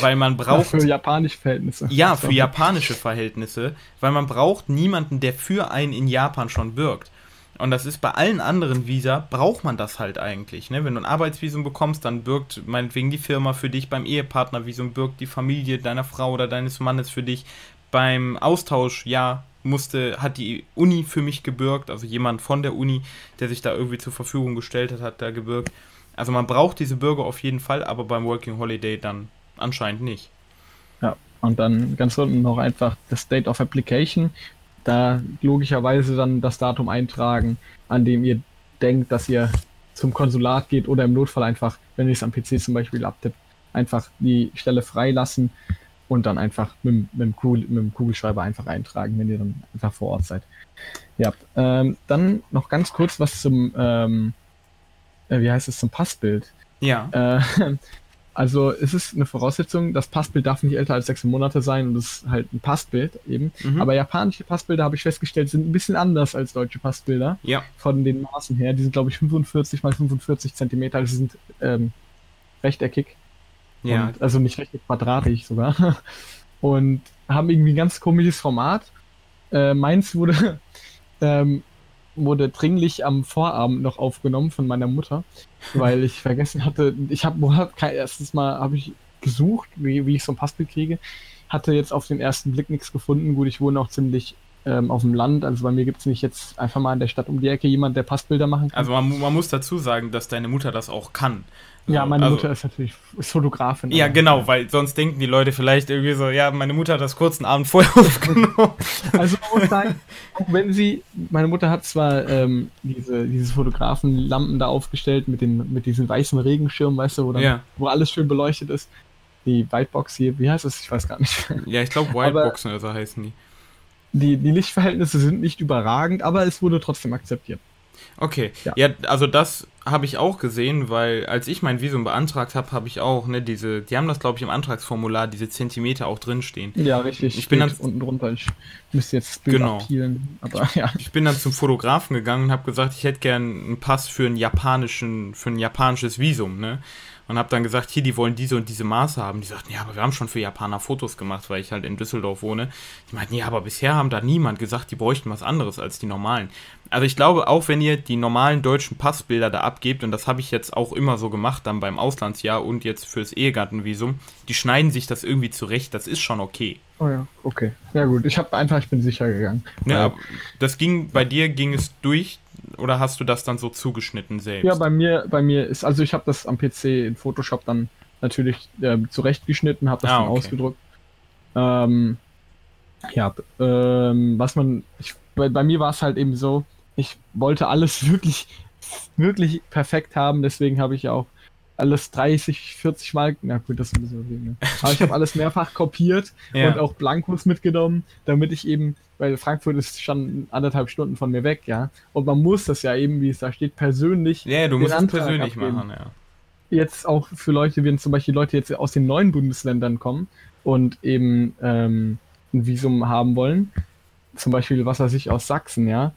weil man braucht für japanische Verhältnisse. ja, für japanische Verhältnisse, weil man braucht niemanden, der für einen in Japan schon birgt. Und das ist bei allen anderen Visa, braucht man das halt eigentlich. Ne? Wenn du ein Arbeitsvisum bekommst, dann birgt meinetwegen die Firma für dich, beim Ehepartnervisum birgt die Familie deiner Frau oder deines Mannes für dich. Beim Austausch, ja, musste, hat die Uni für mich gebürgt, also jemand von der Uni, der sich da irgendwie zur Verfügung gestellt hat, hat da gebürgt. Also man braucht diese Bürger auf jeden Fall, aber beim Working Holiday dann anscheinend nicht. Ja, und dann ganz unten noch einfach das Date of Application. Da logischerweise dann das Datum eintragen, an dem ihr denkt, dass ihr zum Konsulat geht oder im Notfall einfach, wenn ihr es am PC zum Beispiel abtippt, einfach die Stelle freilassen und dann einfach mit, dem- mit, dem Kugel, mit dem Kugelschreiber einfach eintragen, wenn ihr dann einfach vor Ort seid. Ja, ähm, dann noch ganz kurz was zum, ähm, äh, wie heißt es, zum Passbild. Ja. Äh, also es ist eine Voraussetzung, das Passbild darf nicht älter als sechs Monate sein und es ist halt ein Passbild eben. Mhm. Aber japanische Passbilder, habe ich festgestellt, sind ein bisschen anders als deutsche Passbilder Ja. von den Maßen her. Die sind, glaube ich, 45 mal 45 Zentimeter, also sie sind ähm, rechteckig. Ja. Und, also nicht rechteckig, quadratisch sogar. Und haben irgendwie ein ganz komisches Format. Äh, meins wurde, ähm, wurde dringlich am Vorabend noch aufgenommen von meiner Mutter, weil ich vergessen hatte, ich habe hab kein erstes Mal habe ich gesucht, wie, wie ich so ein Passbild kriege, hatte jetzt auf den ersten Blick nichts gefunden. Gut, ich wohne auch ziemlich ähm, auf dem Land, also bei mir gibt es nicht jetzt einfach mal in der Stadt um die Ecke jemand, der Passbilder machen kann. Also man, man muss dazu sagen, dass deine Mutter das auch kann. Ja, meine also, Mutter ist natürlich ist Fotografin. Ja, genau, weil sonst denken die Leute vielleicht irgendwie so, ja, meine Mutter hat das kurzen Abend vorher aufgenommen. Also man muss sagen, auch wenn sie, meine Mutter hat zwar ähm, diese, diese Fotografenlampen da aufgestellt mit den, mit diesen weißen Regenschirmen, weißt du, wo, dann, Ja. wo alles schön beleuchtet ist. Die Whitebox hier, wie heißt es? Ich weiß gar nicht. ja, ich glaube Whiteboxen oder so heißen die. Die, die Lichtverhältnisse sind nicht überragend, aber es wurde trotzdem akzeptiert. Okay, ja, Ja. also das habe ich auch gesehen, weil als ich mein Visum beantragt habe, habe ich auch, ne, diese, die haben das glaube ich im Antragsformular, diese Zentimeter auch drinstehen. Ja, richtig. Ich bin dann- unten drunter. Ich müsste jetzt Bild Genau. abpeelen, aber ja. Ich bin dann zum Fotografen gegangen und habe gesagt, ich hätte gern einen Pass für einen japanischen, für ein japanisches Visum, ne? und habe dann gesagt, hier, die wollen diese und diese Maße haben. Die sagten, ja, aber wir haben schon für Japaner Fotos gemacht, weil ich halt in Düsseldorf wohne. Die meinten, ja, aber bisher haben da niemand gesagt, die bräuchten was anderes als die normalen. Also ich glaube, auch wenn ihr die normalen deutschen Passbilder da abgebt, und das habe ich jetzt auch immer so gemacht, dann beim Auslandsjahr und jetzt fürs Ehegattenvisum, die schneiden sich das irgendwie zurecht, das ist schon okay. Oh ja, okay. Ja gut, ich habe einfach, ich bin sicher gegangen. Ja, das ging, bei dir ging es durch oder hast du das dann so zugeschnitten selbst? Ja, bei mir, bei mir ist, also ich habe das am PC in Photoshop dann natürlich äh, zurechtgeschnitten, habe das ah, dann okay. ausgedruckt. Ähm, ja, ähm, was man, ich, bei, bei mir war es halt eben so, ich wollte alles wirklich, wirklich perfekt haben, deswegen habe ich ja auch alles 30, 40 Mal, na gut, das ist ein bisschen viel, ne? Aber ich habe alles mehrfach kopiert ja. und auch Blankos mitgenommen, damit ich eben, weil Frankfurt ist schon anderthalb Stunden von mir weg, ja. Und man muss das ja eben, wie es da steht, persönlich. Ja, du musst es persönlich abgeben. machen, ja. Jetzt auch für Leute, wenn zum Beispiel Leute jetzt aus den neuen Bundesländern kommen und eben ähm, ein Visum haben wollen, zum Beispiel, was weiß ich, aus Sachsen, ja,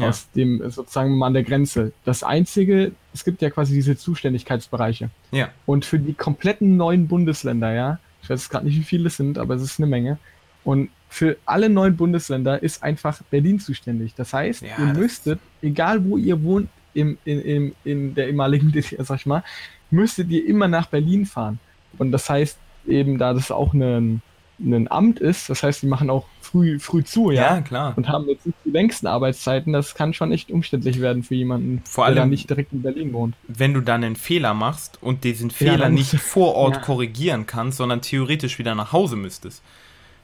ja. aus dem sozusagen mal an der Grenze. Das einzige, es gibt ja quasi diese Zuständigkeitsbereiche. Ja. Und für die kompletten neuen Bundesländer, ja, ich weiß gerade nicht, wie viele es sind, aber es ist eine Menge. Und für alle neuen Bundesländer ist einfach Berlin zuständig. Das heißt, ja, ihr müsstet, egal wo ihr wohnt, im, in, in, in der ehemaligen DDR, sag ich mal, müsstet ihr immer nach Berlin fahren. Und das heißt eben, da das auch ein, ein Amt ist, das heißt, die machen auch früh, früh zu, ja. Ja, klar. Und haben jetzt nicht die längsten Arbeitszeiten. Das kann schon echt umständlich werden für jemanden, Vor allem, der nicht direkt in Berlin wohnt. Wenn du dann einen Fehler machst und diesen Fehler ja, nicht vor Ort ja. korrigieren kannst, sondern theoretisch wieder nach Hause müsstest.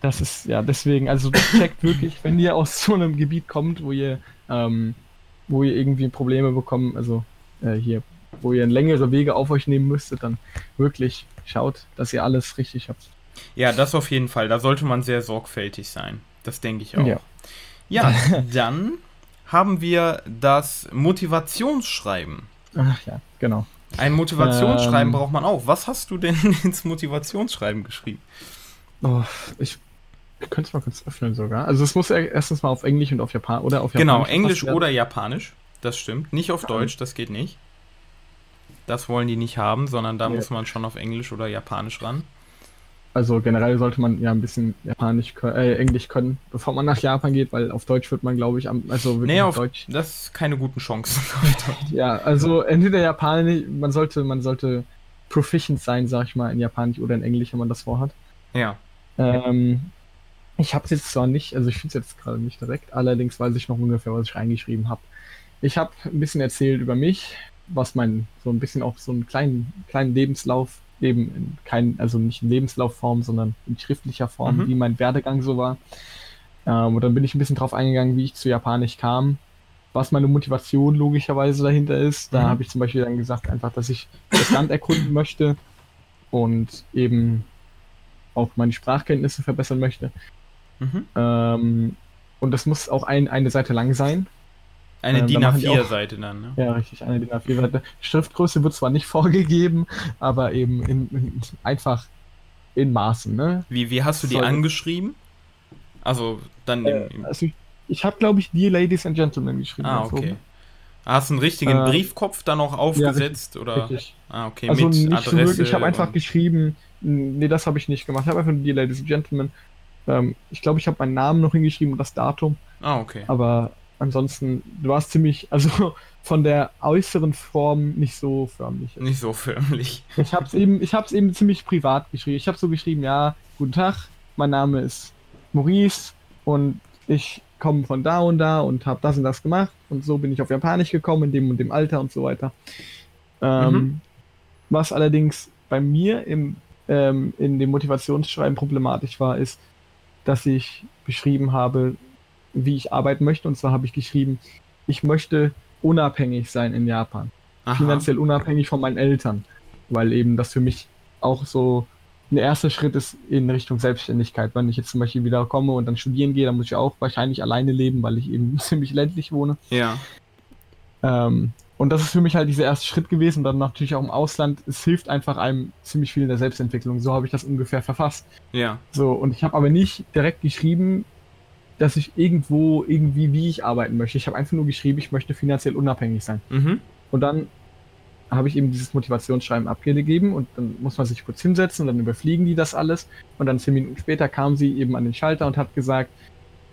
Das ist, ja, deswegen, also checkt wirklich, wenn ihr aus so einem Gebiet kommt, wo ihr, ähm, wo ihr irgendwie Probleme bekommt, also äh, hier, wo ihr längere Wege auf euch nehmen müsstet, dann wirklich schaut, dass ihr alles richtig habt. Ja, das auf jeden Fall. Da sollte man sehr sorgfältig sein. Das denke ich auch. Ja, ja dann haben wir das Motivationsschreiben. Ach ja, genau. Ein Motivationsschreiben ähm, braucht man auch. Was hast du denn ins Motivationsschreiben geschrieben? Oh, ich, könnte es mal kurz öffnen sogar. Also es muss ja erstens mal auf Englisch und auf Japan oder auf genau, Japanisch. Genau, Englisch oder Japanisch. Das stimmt. Nicht auf Deutsch, das geht nicht. Das wollen die nicht haben, sondern da nee. muss man schon auf Englisch oder Japanisch ran. Also generell sollte man ja ein bisschen Japanisch, äh, Englisch können, bevor man nach Japan geht, weil auf Deutsch wird man, glaube ich, am, also wirklich nee, auf Deutsch. Das ist keine guten Chancen. ja, also entweder Japanisch, man sollte, man sollte proficient sein, sag ich mal, in Japanisch oder in Englisch, wenn man das vorhat. Ja. Ähm, ich habe es jetzt zwar nicht, also ich finde es jetzt gerade nicht direkt, allerdings weiß ich noch ungefähr, was ich reingeschrieben habe. Ich habe ein bisschen erzählt über mich, was mein, so ein bisschen auch so einen kleinen, kleinen Lebenslauf eben in kein, also nicht in Lebenslaufform, sondern in schriftlicher Form, mhm. wie mein Werdegang so war. Ähm, und dann bin ich ein bisschen drauf eingegangen, wie ich zu Japanisch kam, was meine Motivation logischerweise dahinter ist. Da mhm. habe ich zum Beispiel dann gesagt, einfach, dass ich das Land erkunden möchte und eben auch meine Sprachkenntnisse verbessern möchte. Mhm. Ähm, und das muss auch ein, eine Seite lang sein. Eine ähm, DIN A4-Seite dann, ne? Ja, richtig, eine DIN A4-Seite. Schriftgröße wird zwar nicht vorgegeben, aber eben in, in, einfach in Maßen, ne? Wie, wie hast du die Soll angeschrieben? Also, dann äh, im, also ich, ich habe, glaube ich, Dear Ladies and Gentlemen geschrieben. Ah, okay. Oben. Hast du einen richtigen äh, Briefkopf dann auch aufgesetzt? Ja, richtig, oder? Richtig. Ah, okay, also mit nicht Adresse so wirklich, ich habe einfach geschrieben, nee, das habe ich nicht gemacht. Ich habe einfach Dear Ladies and Gentlemen. Ähm, ich glaube, ich habe meinen Namen noch hingeschrieben und das Datum. Ah, okay. Aber ansonsten, du warst ziemlich, also von der äußeren Form nicht so förmlich. Nicht so förmlich. Ich habe es eben, ich habe eben ziemlich privat geschrieben. Ich habe so geschrieben, ja, guten Tag, mein Name ist Maurice und ich komme von da und da und habe das und das gemacht und so bin ich auf Japanisch gekommen in dem und dem Alter und so weiter. Ähm, mhm. Was allerdings bei mir im, ähm, in dem Motivationsschreiben problematisch war, ist, dass ich beschrieben habe, wie ich arbeiten möchte. Und zwar habe ich geschrieben, ich möchte unabhängig sein in Japan. Aha. Finanziell unabhängig von meinen Eltern. Weil eben das für mich auch so ein erster Schritt ist in Richtung Selbstständigkeit. Wenn ich jetzt zum Beispiel wieder komme und dann studieren gehe, dann muss ich auch wahrscheinlich alleine leben, weil ich eben ziemlich ländlich wohne. Ja. Ähm, und das ist für mich halt dieser erste Schritt gewesen. Und dann natürlich auch im Ausland. Es hilft einfach einem ziemlich viel in der Selbstentwicklung. So habe ich das ungefähr verfasst. Ja. So, und ich habe aber nicht direkt geschrieben, dass ich irgendwo irgendwie wie ich arbeiten möchte. Ich habe einfach nur geschrieben, ich möchte finanziell unabhängig sein. Mhm. Und dann habe ich eben dieses Motivationsschreiben abgegeben und dann muss man sich kurz hinsetzen und dann überfliegen die das alles und dann zehn Minuten später kam sie eben an den Schalter und hat gesagt,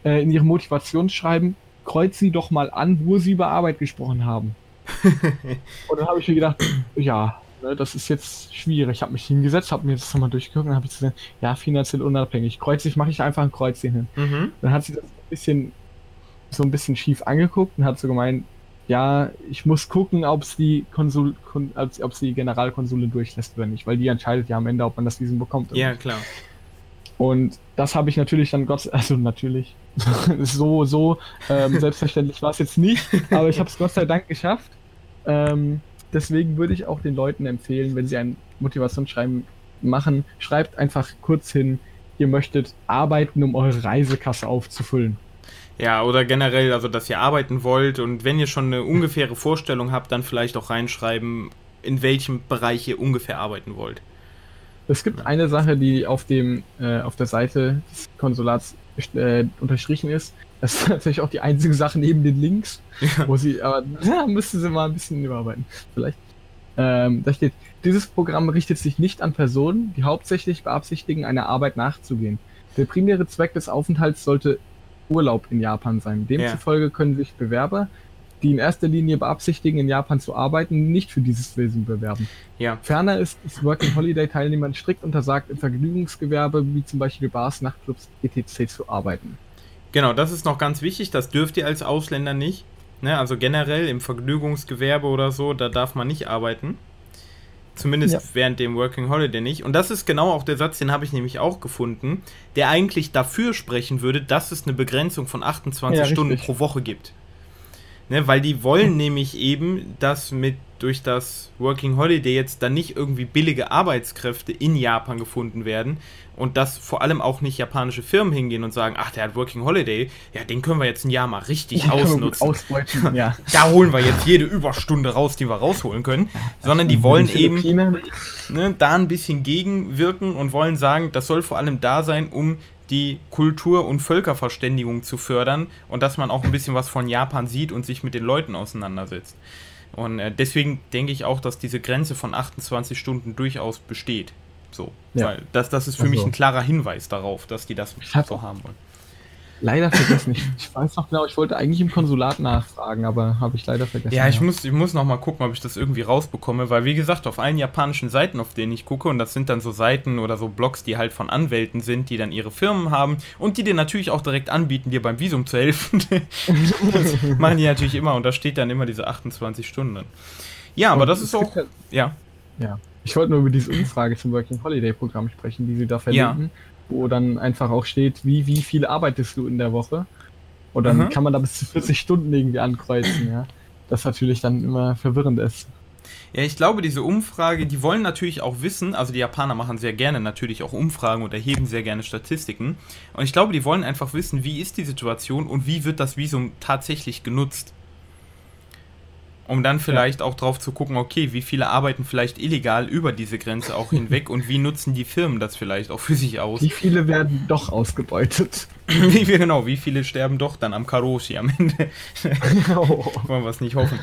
äh, in ihrem Motivationsschreiben kreuz sie doch mal an, wo sie über Arbeit gesprochen haben. und dann habe ich mir gedacht, ja, ne, das ist jetzt schwierig. Ich habe mich hingesetzt, habe mir das nochmal durchgeguckt und habe gesagt, ja, finanziell unabhängig. Kreuzig mache ich einfach ein Kreuzchen hin. Mhm. Dann hat sie das ein bisschen so ein bisschen schief angeguckt und hat so gemeint, ja, ich muss gucken, ob es die Konsul, ob die Generalkonsule durchlässt oder nicht, weil die entscheidet ja am Ende, ob man das Visum bekommt. ja, nicht. klar. Und das habe ich natürlich dann Gott, also natürlich, so, so ähm, selbstverständlich war es jetzt nicht, aber ich habe es Gott sei Dank geschafft. Ähm, deswegen würde ich auch den Leuten empfehlen, wenn sie ein Motivationsschreiben machen, schreibt einfach kurz hin, ihr möchtet arbeiten, um eure Reisekasse aufzufüllen. Ja, oder generell, also dass ihr arbeiten wollt und wenn ihr schon eine ungefähre Vorstellung habt, dann vielleicht auch reinschreiben, in welchem Bereich ihr ungefähr arbeiten wollt. Es gibt eine Sache, die auf dem äh, auf der Seite des Konsulats äh, unterstrichen ist. Das ist natürlich auch die einzige Sache neben den Links, ja. wo sie, aber da müssten sie mal ein bisschen überarbeiten. Vielleicht. Ähm, da steht, dieses Programm richtet sich nicht an Personen, die hauptsächlich beabsichtigen, einer Arbeit nachzugehen. Der primäre Zweck des Aufenthalts sollte Urlaub in Japan sein. Demzufolge ja. können sich Bewerber, die in erster Linie beabsichtigen, in Japan zu arbeiten, nicht für dieses Wesen bewerben. Ja. Ferner ist es Working Holiday Teilnehmern strikt untersagt, im Vergnügungsgewerbe wie zum Beispiel Bars, Nachtclubs etc. zu arbeiten. Genau, das ist noch ganz wichtig. Das dürft ihr als Ausländer nicht. Ne? Also generell im Vergnügungsgewerbe oder so, da darf man nicht arbeiten. Zumindest ja. während dem Working Holiday nicht. Und das ist genau auch der Satz, den habe ich nämlich auch gefunden, der eigentlich dafür sprechen würde, dass es eine Begrenzung von 28 ja, Stunden pro Woche gibt. Ne, weil die wollen hm. nämlich eben, dass mit durch das Working Holiday jetzt dann nicht irgendwie billige Arbeitskräfte in Japan gefunden werden und dass vor allem auch nicht japanische Firmen hingehen und sagen, ach, der hat Working Holiday, ja, den können wir jetzt ein Jahr mal richtig ausnutzen. Ausbeuten, ja. Da holen wir jetzt jede Überstunde raus, die wir rausholen können, sondern die wollen eben ne, da ein bisschen gegenwirken und wollen sagen, das soll vor allem da sein, um die Kultur- und Völkerverständigung zu fördern und dass man auch ein bisschen was von Japan sieht und sich mit den Leuten auseinandersetzt. Und äh, deswegen denke ich auch, dass diese Grenze von 28 Stunden durchaus besteht. So. Ja. Weil das, das ist für also. mich ein klarer Hinweis darauf, dass die das so haben wollen leider vergessen. Ich, ich, weiß noch genau, ich wollte eigentlich im Konsulat nachfragen, aber habe ich leider vergessen. Ja, ich, ja. Muss, ich muss noch mal gucken, ob ich das irgendwie rausbekomme, weil wie gesagt, auf allen japanischen Seiten, auf denen ich gucke, und das sind dann so Seiten oder so Blogs, die halt von Anwälten sind, die dann ihre Firmen haben und die dir natürlich auch direkt anbieten, dir beim Visum zu helfen. das machen die natürlich immer und da steht dann immer diese 28 Stunden. Ja, aber und das ist auch. Halt, ja. Ja. Ich wollte nur über diese Umfrage zum Working Holiday Programm sprechen, die sie da verlinken. Ja wo dann einfach auch steht, wie, wie viel arbeitest du in der Woche. Und dann mhm. kann man da bis zu 40 Stunden irgendwie ankreuzen, ja. Das natürlich dann immer verwirrend ist. Ja, ich glaube, diese Umfrage, die wollen natürlich auch wissen, also die Japaner machen sehr gerne natürlich auch Umfragen und erheben sehr gerne Statistiken. Und ich glaube, die wollen einfach wissen, wie ist die Situation und wie wird das Visum tatsächlich genutzt um dann vielleicht ja. auch drauf zu gucken, okay, wie viele arbeiten vielleicht illegal über diese Grenze auch hinweg und wie nutzen die Firmen das vielleicht auch für sich aus? Wie viele werden doch ausgebeutet? wie, genau, wie viele sterben doch dann am Karoshi am Ende? oh. Wollen wir es nicht hoffen.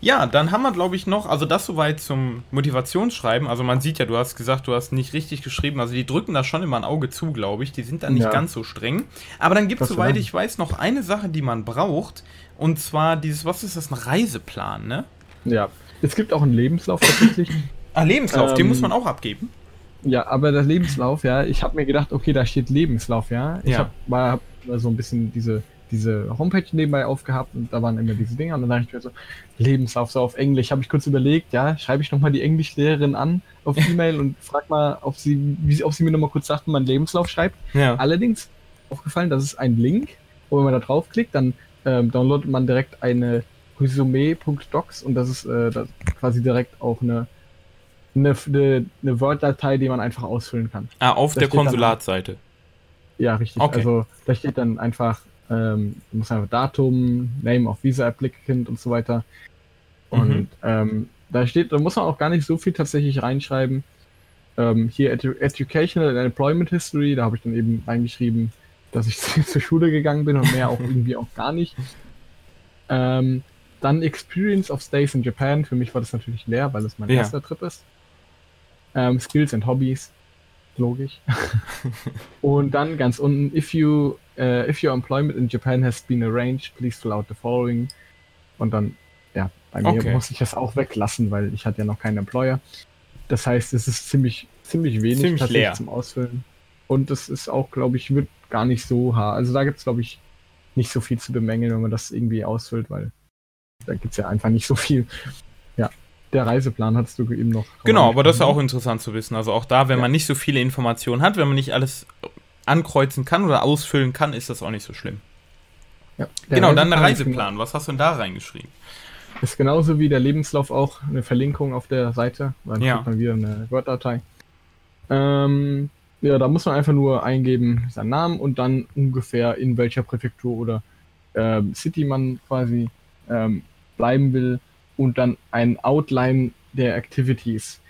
Ja, dann haben wir, glaube ich, noch, also das soweit zum Motivationsschreiben. Also man sieht ja, du hast gesagt, du hast nicht richtig geschrieben. Also die drücken da schon immer ein Auge zu, glaube ich. Die sind da nicht ja. ganz so streng. Aber dann gibt es, soweit ich weiß, noch eine Sache, die man braucht. Und zwar dieses, was ist das, ein Reiseplan, ne? Ja, es gibt auch einen Lebenslauf tatsächlich. ah, Lebenslauf, ähm, den muss man auch abgeben. Ja, aber der Lebenslauf, ja, ich habe mir gedacht, okay, da steht Lebenslauf, ja. Ich ja. habe hab so ein bisschen diese, diese Homepage nebenbei aufgehabt und da waren immer diese Dinger und dann dachte ich mir so, Lebenslauf so auf Englisch. Habe ich kurz überlegt, ja, schreibe ich nochmal die Englischlehrerin an auf E-Mail und frag mal, ob sie, wie, ob sie mir nochmal kurz sagt, wie man Lebenslauf schreibt. Ja. Allerdings aufgefallen, das ist ein Link, wo wenn man da draufklickt, dann ähm, downloadet man direkt eine Resumé.docs und das ist äh, das quasi direkt auch eine, eine, eine, eine Word-Datei, die man einfach ausfüllen kann. Ah, auf da der Konsulatseite. Ja, richtig. Okay. Also da steht dann einfach, ähm, muss einfach Datum, Name of Visa Applicant und so weiter. Und mhm. ähm, da steht, da muss man auch gar nicht so viel tatsächlich reinschreiben. Ähm, hier Edu Educational and Employment History, da habe ich dann eben reingeschrieben, dass ich zur Schule gegangen bin und mehr auch irgendwie auch gar nicht. Ähm, dann Experience of Stays in Japan. Für mich war das natürlich leer, weil es mein Ja. erster Trip ist. Ähm, Skills and Hobbies. Logisch. Und dann ganz unten, if you, äh, if your employment in Japan has been arranged, please fill out the following. Und dann, ja, bei mir Okay. muss ich das auch weglassen, weil ich hatte ja noch keinen Employer. Das heißt, es ist ziemlich, ziemlich wenig Ziemlich tatsächlich leer. zum Ausfüllen. Und das ist auch, glaube ich, wird gar nicht so hart. Also da gibt es, glaube ich, nicht so viel zu bemängeln, wenn man das irgendwie ausfüllt, weil da gibt es ja einfach nicht so viel. Ja, der Reiseplan hattest du eben noch. Genau, aber das ist auch interessant zu wissen. Also auch da, wenn Ja. man nicht so viele Informationen hat, wenn man nicht alles ankreuzen kann oder ausfüllen kann, ist das auch nicht so schlimm. Ja, genau, dann der Reiseplan. Was hast du denn da reingeschrieben? Ist genauso wie der Lebenslauf auch eine Verlinkung auf der Seite. Dann Ja. kriegt man wieder eine Word-Datei. Ähm, ja, da muss man einfach nur eingeben seinen Namen und dann ungefähr in welcher Präfektur oder ähm, City man quasi ähm, bleiben will und dann ein Outline der Activities.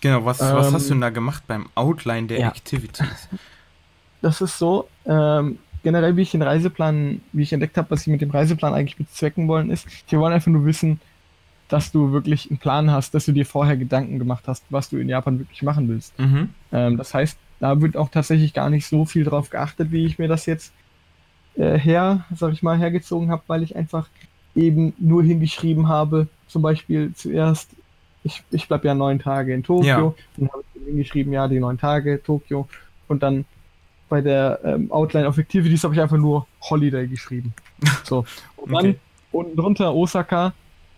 Genau, was, was Ähm, hast du denn da gemacht beim Outline der ja. Activities? Das ist so, ähm, generell wie ich den Reiseplan, wie ich entdeckt habe, was sie mit dem Reiseplan eigentlich bezwecken wollen, ist, sie wollen einfach nur wissen, dass du wirklich einen Plan hast, dass du dir vorher Gedanken gemacht hast, was du in Japan wirklich machen willst. Mhm. Ähm, das heißt, da wird auch tatsächlich gar nicht so viel drauf geachtet, wie ich mir das jetzt äh, her, sag ich mal, hergezogen habe, weil ich einfach eben nur hingeschrieben habe, zum Beispiel zuerst, ich, ich bleibe ja neun Tage in Tokio, Ja. dann habe ich hingeschrieben, ja, die neun Tage Tokio und dann bei der ähm, Outline of Activities habe ich einfach nur Holiday geschrieben. So. Und dann Okay. unten drunter Osaka,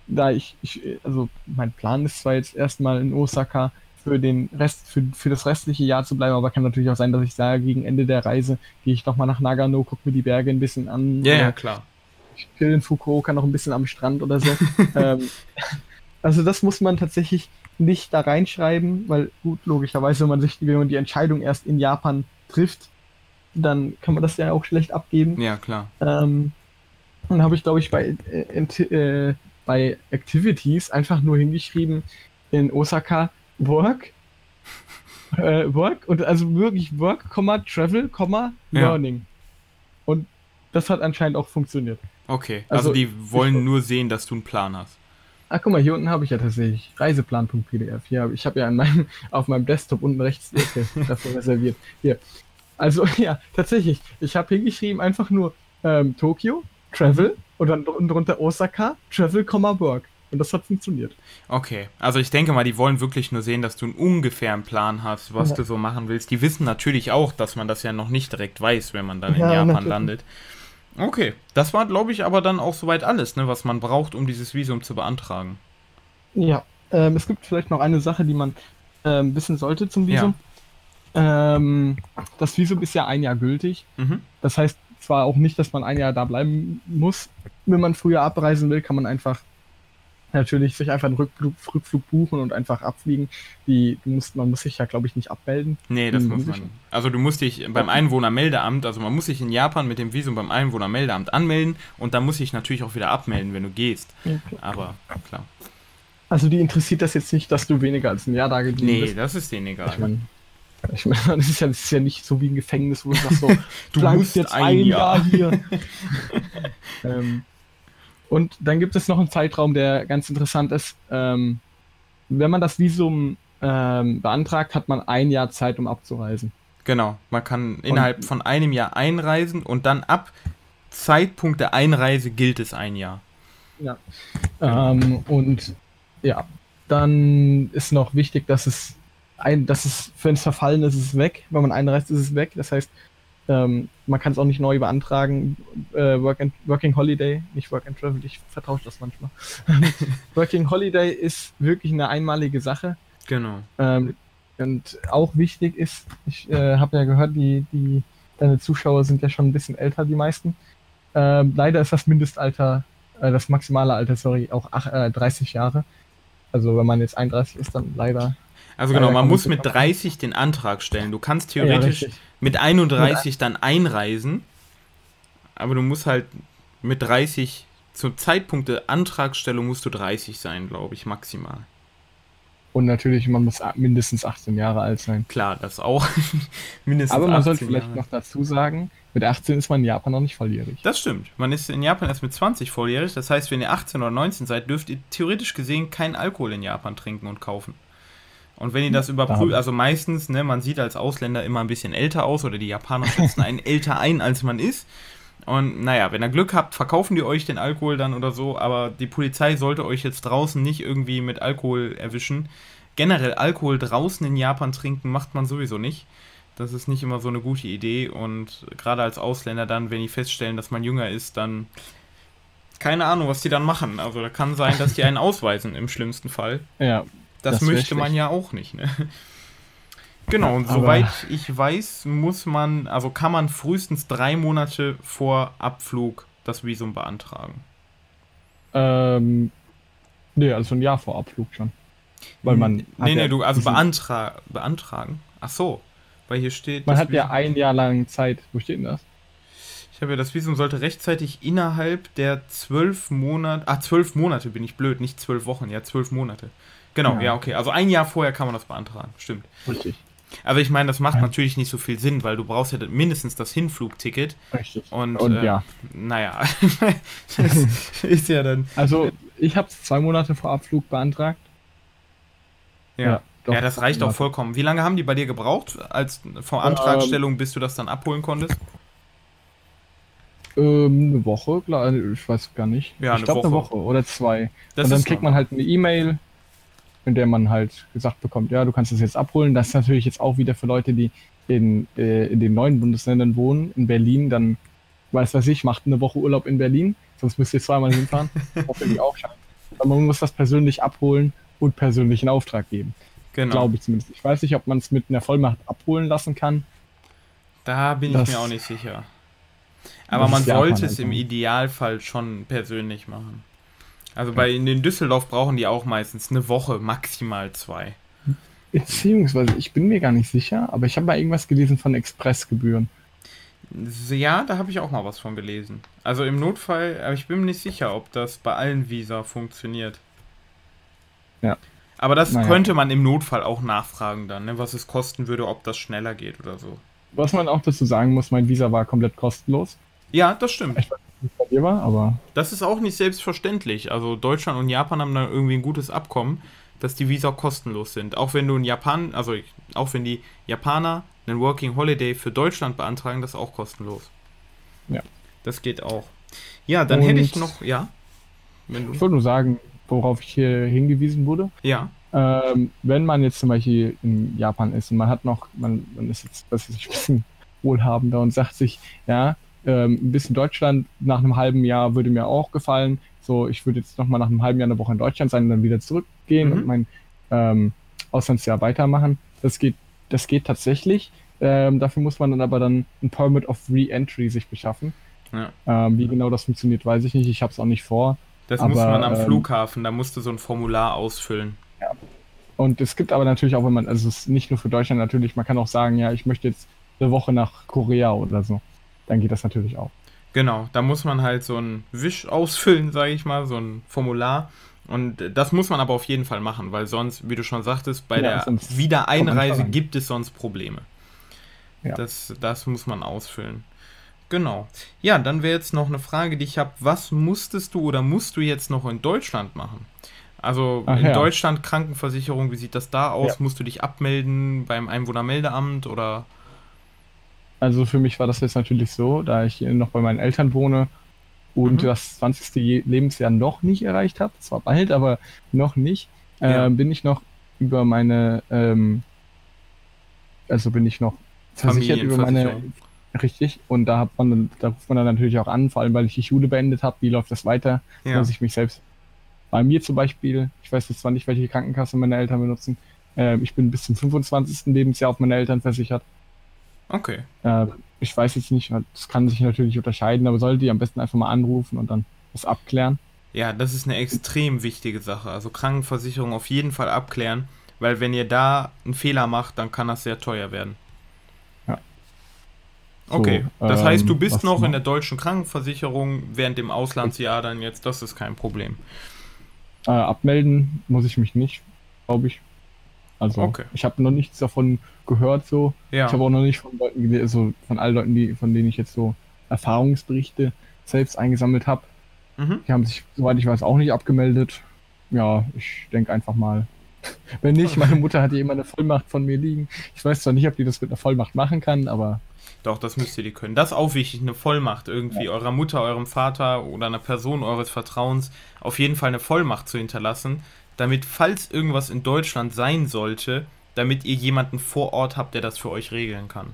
da ich, ich, also mein Plan ist zwar jetzt erstmal in Osaka für den Rest, für, für das restliche Jahr zu bleiben, aber kann natürlich auch sein, dass ich sage, gegen Ende der Reise gehe ich nochmal nach Nagano, gucke mir die Berge ein bisschen an. Ja, ja, klar. ich chill in Fukuoka noch ein bisschen am Strand oder so. ähm, also das muss man tatsächlich nicht da reinschreiben, weil gut, logischerweise, wenn man sich, wenn man die Entscheidung erst in Japan trifft, dann kann man das ja auch schlecht abgeben. Ja, klar. Ähm, dann habe ich, glaube ich, bei, äh, äh, bei Activities einfach nur hingeschrieben in Osaka Work. Äh, work und also wirklich Work, Travel, Komma, Ja. Learning. Und das hat anscheinend auch funktioniert. Okay, also, Also, die wollen nur sehen, dass du einen Plan hast. Ah, guck mal, hier unten habe ich ja tatsächlich Reiseplan.pdf. Hier, ich habe ja meinem, auf meinem Desktop unten rechts dafür reserviert. Hier. Also ja, tatsächlich. Ich habe hingeschrieben einfach nur ähm, Tokio, Travel und dann unten drunter Osaka, Travel, Work. Und das hat funktioniert. Okay, also ich denke mal, die wollen wirklich nur sehen, dass du einen ungefähren Plan hast, was Ja. du so machen willst. Die wissen natürlich auch, dass man das ja noch nicht direkt weiß, wenn man dann in Ja, Japan natürlich. landet. Okay, das war, glaube ich, aber dann auch soweit alles, ne, was man braucht, um dieses Visum zu beantragen. Ja, ähm, es gibt vielleicht noch eine Sache, die man ähm, wissen sollte zum Visum. Ähm, das Visum ist ja ein Jahr gültig. Mhm. Das heißt zwar auch nicht, dass man ein Jahr da bleiben muss. Wenn man früher abreisen will, kann man einfach natürlich sich einfach einen Rückflug, Rückflug buchen und einfach abfliegen. Die, musst, man muss sich ja, glaube ich, nicht abmelden. Nee, das Mhm, muss man. Also du musst dich beim Einwohnermeldeamt, also man muss sich in Japan mit dem Visum beim Einwohnermeldeamt anmelden und dann muss ich natürlich auch wieder abmelden, wenn du gehst. Aber klar. Also die interessiert das jetzt nicht, dass du weniger als ein Jahr da geblieben Nee, bist. das ist denen egal. Ich meine, ich mein, das, ist ja, das ist ja nicht so wie ein Gefängnis, wo du sagst so, Du bleibst musst jetzt ein ein Jahr. Jahr, hier. ähm, und dann gibt es noch einen Zeitraum, der ganz interessant ist. Ähm, wenn man das Visum ähm, beantragt, hat man ein Jahr Zeit, um abzureisen. Genau, man kann innerhalb von einem Jahr einreisen und dann ab Zeitpunkt der Einreise gilt es ein Jahr. Ähm, und ja, dann ist noch wichtig, dass es ein, dass es, wenn es verfallen ist, ist es weg. Wenn man einreist, ist es weg. Das heißt, ähm, man kann es auch nicht neu beantragen. Äh, Work and, Working Holiday, nicht Work and Travel, ich vertausche das manchmal. Working Holiday ist wirklich eine einmalige Sache. Genau. Ähm, und auch wichtig ist, ich äh, habe ja gehört, die, die, deine Zuschauer sind ja schon ein bisschen älter, die meisten. Ähm, leider ist das Mindestalter, äh, das maximale Alter, sorry, auch ach, äh, 30 Jahre. Also wenn man jetzt 31 ist, dann leider. Also Ja, genau, man muss mit sich 30 den Antrag stellen. Du kannst Ja, theoretisch richtig. Mit 31 dann einreisen, aber du musst halt mit 30 zum Zeitpunkt der Antragstellung musst du 30 sein, glaube ich, maximal. Und natürlich, man muss mindestens 18 Jahre alt sein. Klar, das auch. mindestens Aber man sollte vielleicht Jahre. noch dazu sagen, mit 18 ist man in Japan noch nicht volljährig. Das stimmt. Man ist in Japan erst mit 20 volljährig. Das heißt, wenn ihr 18 oder 19 seid, dürft ihr theoretisch gesehen keinen Alkohol in Japan trinken und kaufen. Und wenn ihr das überprüft, also meistens, ne, man sieht als Ausländer immer ein bisschen älter aus oder die Japaner schätzen einen älter ein, als man ist. Und naja, wenn ihr Glück habt, verkaufen die euch den Alkohol dann oder so, aber die Polizei sollte euch jetzt draußen nicht irgendwie mit Alkohol erwischen. Generell Alkohol draußen in Japan trinken macht man sowieso nicht. Das ist nicht immer so eine gute Idee und gerade als Ausländer dann, wenn die feststellen, dass man jünger ist, dann keine Ahnung, was die dann machen. Also da kann sein, dass die einen ausweisen im schlimmsten Fall. Ja. Das, das möchte man ja auch nicht, ne? Genau, und soweit ich weiß, muss man, also kann man frühestens drei Monate vor Abflug das Visum beantragen. Ähm, nee, also ein Jahr vor Abflug schon. Weil man. Nee, nee, ja du, also beantra beantragen. Ach so, weil hier steht. Man hat Visum. ja ein Jahr lang Zeit. Wo steht denn das? Ich habe ja, das Visum sollte rechtzeitig innerhalb der zwölf Monate. Ah, zwölf Monate bin ich blöd, nicht zwölf Wochen, ja, zwölf Monate. Genau, ja. ja, okay. Also ein Jahr vorher kann man das beantragen, stimmt. Richtig. Aber ich meine, das macht ja. natürlich nicht so viel Sinn, weil du brauchst ja mindestens das Hinflugticket. Richtig. Und, und äh, ja. Naja, das ist ja dann. Also, ich habe es zwei Monate vor Abflug beantragt. Ja. Ja, doch, ja das reicht auch vollkommen. Wie lange haben die bei dir gebraucht, als vor Antragstellung, ähm, bis du das dann abholen konntest? Ähm, eine Woche, ich weiß gar nicht. Ja, ich glaube eine Woche oder zwei. Das und dann kriegt man halt eine E-Mail in der man halt gesagt bekommt, ja, du kannst das jetzt abholen. Das ist natürlich jetzt auch wieder für Leute, die in, äh, in den neuen Bundesländern wohnen, in Berlin, dann weiß was ich, macht eine Woche Urlaub in Berlin, sonst müsst ihr zweimal hinfahren, hoffentlich auch scheint. Aber man muss das persönlich abholen und persönlich in Auftrag geben. Genau. Glaube ich zumindest. Ich weiß nicht, ob man es mit einer Vollmacht abholen lassen kann. Da bin das, ich mir auch nicht sicher. Aber man sollte es im Idealfall schon persönlich machen. Also bei in den Düsseldorf brauchen die auch meistens eine Woche, maximal zwei. Beziehungsweise, ich bin mir gar nicht sicher, aber ich habe mal irgendwas gelesen von Expressgebühren. Ja, da habe ich auch mal was von gelesen. Also im Notfall, aber ich bin mir nicht sicher, ob das bei allen Visa funktioniert. Ja. Aber das naja. könnte man im Notfall auch nachfragen dann, ne, was es kosten würde, ob das schneller geht oder so. Was man auch dazu sagen muss, mein Visa war komplett kostenlos. Ja, das stimmt. Ich weiß bei dir war, aber. Das ist auch nicht selbstverständlich. Also Deutschland und Japan haben da irgendwie ein gutes Abkommen, dass die Visa kostenlos sind. Auch wenn du in Japan, also auch wenn die Japaner einen Working Holiday für Deutschland beantragen, das ist auch kostenlos. Ja. Das geht auch. Ja, dann und hätte ich noch, ja. ich wollte nur sagen, worauf ich hier hingewiesen wurde. Ja. Ähm, wenn man jetzt zum Beispiel in Japan ist und man hat noch, man, man ist jetzt, was ist, ein bisschen wohlhabender und sagt sich, ja, ähm, ein bisschen Deutschland nach einem halben Jahr würde mir auch gefallen. So, ich würde jetzt nochmal nach einem halben Jahr eine Woche in Deutschland sein und dann wieder zurückgehen mhm. und mein ähm, Auslandsjahr weitermachen. Das geht, das geht tatsächlich. Ähm, dafür muss man dann aber dann ein Permit of Re-Entry sich beschaffen. Ja. Ähm, wie genau das funktioniert, weiß ich nicht. Ich habe es auch nicht vor. Das aber, muss man am ähm, Flughafen, da musst du so ein Formular ausfüllen. Ja. Und es gibt aber natürlich auch, wenn man, also es ist nicht nur für Deutschland natürlich, man kann auch sagen, ja, ich möchte jetzt eine Woche nach Korea oder so dann geht das natürlich auch. Genau, da muss man halt so ein Wisch ausfüllen, sage ich mal, so ein Formular. Und das muss man aber auf jeden Fall machen, weil sonst, wie du schon sagtest, bei ja, der Wiedereinreise gibt es sonst Probleme. Ja. Das, das muss man ausfüllen. Genau. Ja, dann wäre jetzt noch eine Frage, die ich habe. Was musstest du oder musst du jetzt noch in Deutschland machen? Also Ach, in ja. Deutschland Krankenversicherung, wie sieht das da aus? Musst du dich abmelden beim Einwohnermeldeamt oder? Also für mich war das jetzt natürlich so, da ich noch bei meinen Eltern wohne und mhm. das 20. Lebensjahr noch nicht erreicht habe, zwar bald, aber noch nicht, äh, ja. äh, bin ich noch über meine, ähm, also bin ich noch versichert über meine, richtig, und da hat man, da ruft man dann natürlich auch an, vor allem weil ich die Schule beendet habe, wie läuft das weiter, ja. dass ich mich selbst, bei mir zum Beispiel, ich weiß jetzt zwar nicht, welche Krankenkasse meine Eltern benutzen, äh, ich bin bis zum 25. Lebensjahr auf meine Eltern versichert. Okay. Äh, ich weiß jetzt nicht, das kann sich natürlich unterscheiden, aber sollte ihr am besten einfach mal anrufen und dann das abklären. Ja, das ist eine extrem wichtige Sache. Also Krankenversicherung auf jeden Fall abklären, weil wenn ihr da einen Fehler macht, dann kann das sehr teuer werden. Ja. Okay, so, das ähm, heißt, du bist noch in der deutschen Krankenversicherung während dem Auslandsjahr dann jetzt, das ist kein Problem. Äh, abmelden muss ich mich nicht, glaube ich. Also Okay. ich habe noch nichts davon gehört so. Ja. Ich habe auch noch nicht von Leuten, also von allen Leuten, die, von denen ich jetzt so Erfahrungsberichte selbst eingesammelt habe. Mhm. Die haben sich, soweit ich weiß, auch nicht abgemeldet. Ja, ich denke einfach mal. Wenn nicht, meine Mutter hat ja immer eine Vollmacht von mir liegen. Ich weiß zwar nicht, ob die das mit einer Vollmacht machen kann, aber Doch, das müsst ihr die können. Das ist auch wichtig, eine Vollmacht irgendwie eurer Mutter, eurem Vater oder einer Person eures Vertrauens auf jeden Fall eine Vollmacht zu hinterlassen, damit, falls irgendwas in Deutschland sein sollte, damit ihr jemanden vor Ort habt, der das für euch regeln kann.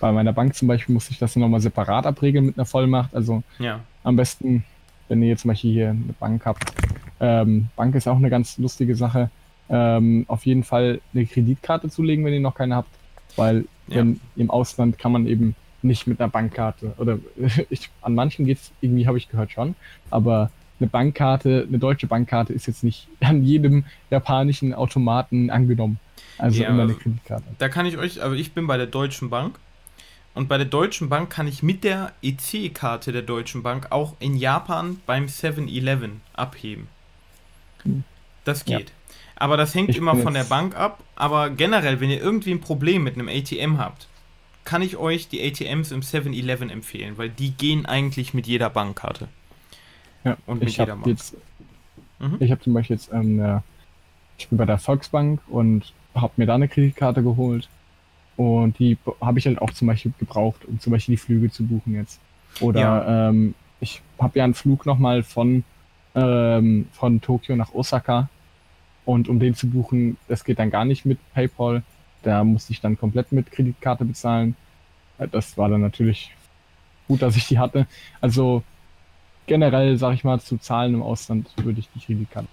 bei meiner Bank zum Beispiel muss ich das nochmal separat abregeln mit einer Vollmacht. Also Ja. am besten, wenn ihr jetzt zum Beispiel hier eine Bank habt. Ähm, Bank ist auch eine ganz lustige Sache. Ähm, auf jeden Fall eine Kreditkarte zulegen, wenn ihr noch keine habt. Weil Ja. wenn im Ausland kann man eben nicht mit einer Bankkarte oder ich, an manchen geht's irgendwie, habe ich gehört schon, aber eine Bankkarte, eine deutsche Bankkarte ist jetzt nicht an jedem japanischen Automaten angenommen. Also Ja, immer eine Kreditkarte. Da kann ich euch, also ich bin bei der Deutschen Bank und bei der Deutschen Bank kann ich mit der EC-Karte der Deutschen Bank auch in Japan beim 7-Eleven abheben. Hm. Das Ja. geht. Aber das hängt Ich immer von der Bank ab. Aber generell, wenn ihr irgendwie ein Problem mit einem ATM habt, kann ich euch die ATMs im 7-Eleven empfehlen, weil die gehen eigentlich mit jeder Bankkarte. Ja, Und ich habe jetzt, Mhm. ich habe zum Beispiel jetzt, ähm, äh, ich bin bei der Volksbank und habe mir da eine Kreditkarte geholt und die habe ich halt auch zum Beispiel gebraucht, um zum Beispiel die Flüge zu buchen jetzt. Oder ähm, ich habe ja einen Flug nochmal von ähm, von Tokio nach Osaka und um den zu buchen, das geht dann gar nicht mit PayPal. Da musste ich dann komplett mit Kreditkarte bezahlen. Äh, Das war dann natürlich gut, dass ich die hatte. Also generell, sag ich mal, zu Zahlen im Ausland würde ich die Kreditkarte.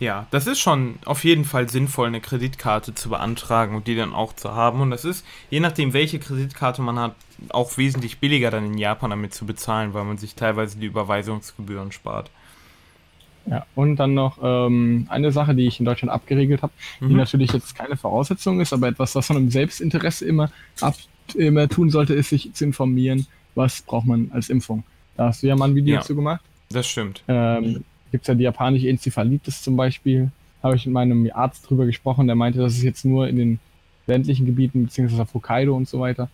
Ja, das ist schon auf jeden Fall sinnvoll, eine Kreditkarte zu beantragen und die dann auch zu haben. Und das ist, je nachdem, welche Kreditkarte man hat, auch wesentlich billiger dann in Japan damit zu bezahlen, weil man sich teilweise die Überweisungsgebühren spart. Ja, und dann noch ähm, eine Sache, die ich in Deutschland abgeregelt habe, die Mhm. natürlich jetzt keine Voraussetzung ist, aber etwas, was man im Selbstinteresse immer, ab, immer tun sollte, ist sich zu informieren, was braucht man als Impfung. Da hast du ja mal ein Video Ja. dazu gemacht. Das stimmt. Ähm, Gibt es ja die japanische Enzephalitis zum Beispiel. Habe ich mit meinem Arzt drüber gesprochen, der meinte, das ist jetzt nur in den ländlichen Gebieten, beziehungsweise auf Hokkaido und so weiter,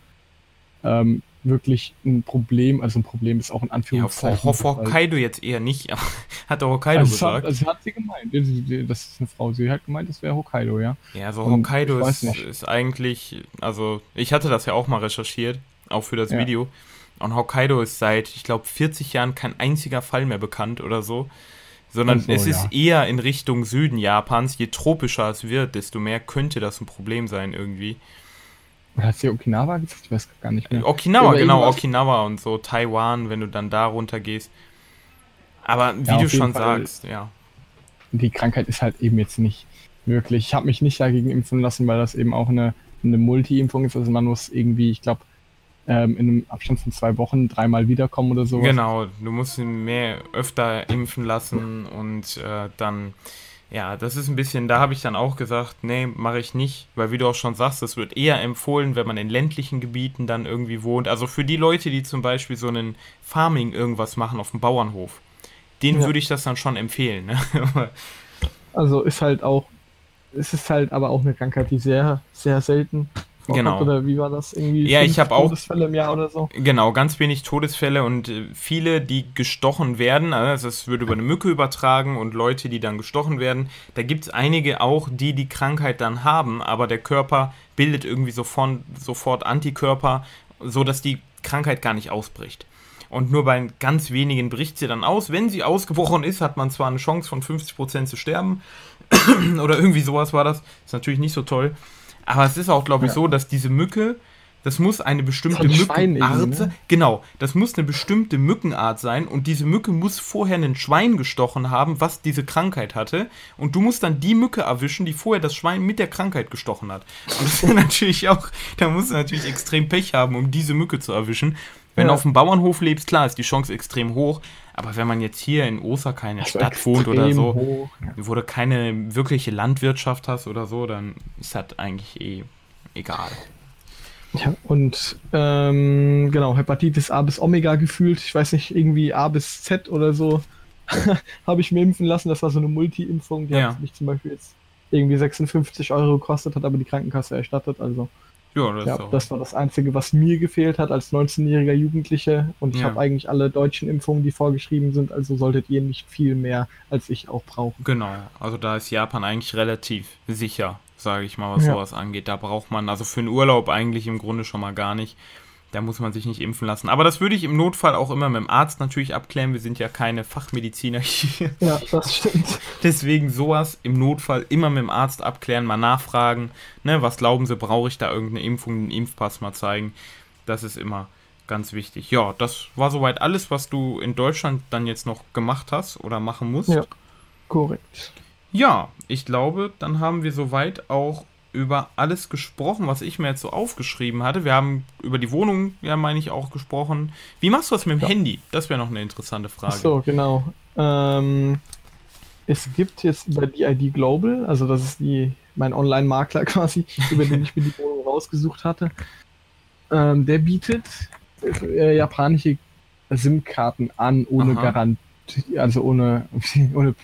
ähm, wirklich ein Problem, also ein Problem ist auch ein Ja, Anführungszeichen. vor, vor weil- Hokkaido jetzt eher nicht, aber hat der Hokkaido also, es hat, gesagt. also hat sie gemeint, das ist eine Frau, sie hat gemeint, das wäre Hokkaido, ja. Ja, so Und Hokkaido ist, ist eigentlich, also ich hatte das ja auch mal recherchiert, auch für das Ja. Video. Und Hokkaido ist seit, ich glaube, 40 Jahren kein einziger Fall mehr bekannt oder so. Sondern so, es ja. ist eher in Richtung Süden Japans. Je tropischer es wird, desto mehr könnte das ein Problem sein irgendwie. Oder hat sie Okinawa gesagt? Ich weiß gar nicht mehr. Okinawa, Aber genau, irgendwas- Okinawa und so, Taiwan, wenn du dann da runter gehst. Aber wie Ja, du schon Fall. sagst, ja. Die Krankheit ist halt eben jetzt nicht wirklich. Ich habe mich nicht dagegen impfen lassen, weil das eben auch eine, eine Multi-Impfung ist. Also man muss irgendwie, ich glaube, ähm, in einem Abstand von zwei Wochen dreimal wiederkommen oder so. Genau, du musst ihn mehr öfter impfen lassen und äh, dann, ja, das ist ein bisschen, da habe ich dann auch gesagt, nee, mache ich nicht, weil wie du auch schon sagst, es wird eher empfohlen, wenn man in ländlichen Gebieten dann irgendwie wohnt. Also für die Leute, die zum Beispiel so einen Farming irgendwas machen auf dem Bauernhof, denen Ja. würde ich das dann schon empfehlen. Ne? Also ist halt auch, es ist halt aber auch eine Krankheit, die sehr, sehr selten Genau. Oder wie war das irgendwie? Ja, ich fünf hab auch- Todesfälle im Jahr oder so. Genau, ganz wenig Todesfälle und äh, viele, die gestochen werden, also es wird über eine Mücke übertragen und Leute, die dann gestochen werden. Da gibt es einige auch, die die Krankheit dann haben, aber der Körper bildet irgendwie sofort, sofort Antikörper, sodass die Krankheit gar nicht ausbricht. Und nur bei ganz wenigen bricht sie dann aus. Wenn sie ausgebrochen ist, hat man zwar eine Chance von 50% zu sterben. Oder irgendwie sowas war das. Ist natürlich nicht so toll. Aber es ist auch, glaube ich, Ja. so, dass diese Mücke, das muss eine bestimmte Mückenart irgendwie, ne? sein. Genau, das muss eine bestimmte Mückenart sein. Und diese Mücke muss vorher ein Schwein gestochen haben, was diese Krankheit hatte. Und du musst dann die Mücke erwischen, die vorher das Schwein mit der Krankheit gestochen hat. Und das ist natürlich auch, da musst du natürlich extrem Pech haben, um diese Mücke zu erwischen. Wenn Ja. du auf dem Bauernhof lebst, klar, ist die Chance extrem hoch. Aber wenn man jetzt hier in Osaka in der Also Stadt wohnt oder so, hoch. Ja. wo du keine wirkliche Landwirtschaft hast oder so, dann ist das eigentlich eh egal. Ja, und ähm, genau, Hepatitis A bis Omega gefühlt, ich weiß nicht, irgendwie A bis Z oder so, habe ich mir impfen lassen. Das war so eine Multi-Impfung, die Ja. hat mich zum Beispiel jetzt irgendwie 56 Euro gekostet, hat aber die Krankenkasse erstattet. Also Ja, das ja, das war das Einzige, was mir gefehlt hat als 19-jähriger Jugendliche. Und ich Ja. habe eigentlich alle deutschen Impfungen, die vorgeschrieben sind. Also solltet ihr nicht viel mehr als ich auch brauchen. Genau, also da ist Japan eigentlich relativ sicher, sage ich mal, was Ja. sowas angeht. Da braucht man also für einen Urlaub eigentlich im Grunde schon mal gar nicht. Da muss man sich nicht impfen lassen. Aber das würde ich im Notfall auch immer mit dem Arzt natürlich abklären. Wir sind ja keine Fachmediziner hier. Ja, das stimmt. Deswegen sowas im Notfall immer mit dem Arzt abklären, mal nachfragen. Ne, was glauben Sie, brauche ich da irgendeine Impfung, einen Impfpass mal zeigen? Das ist immer ganz wichtig. Ja, das war soweit alles, was du in Deutschland dann jetzt noch gemacht hast oder machen musst. Ja. Korrekt. Ja, ich glaube, dann haben wir soweit auch über alles gesprochen, was ich mir jetzt so aufgeschrieben hatte. Wir haben über die Wohnung, ja, meine ich, auch gesprochen. Wie machst du das mit dem Ja. Handy? Das wäre noch eine interessante Ach Frage. so, genau. Ähm, es gibt jetzt über die ID Global, also das ist die, mein Online-Makler quasi, über den ich mir die Wohnung rausgesucht hatte. Ähm, der bietet äh, japanische SIM-Karten an, ohne Aha. Garantie, also ohne, ohne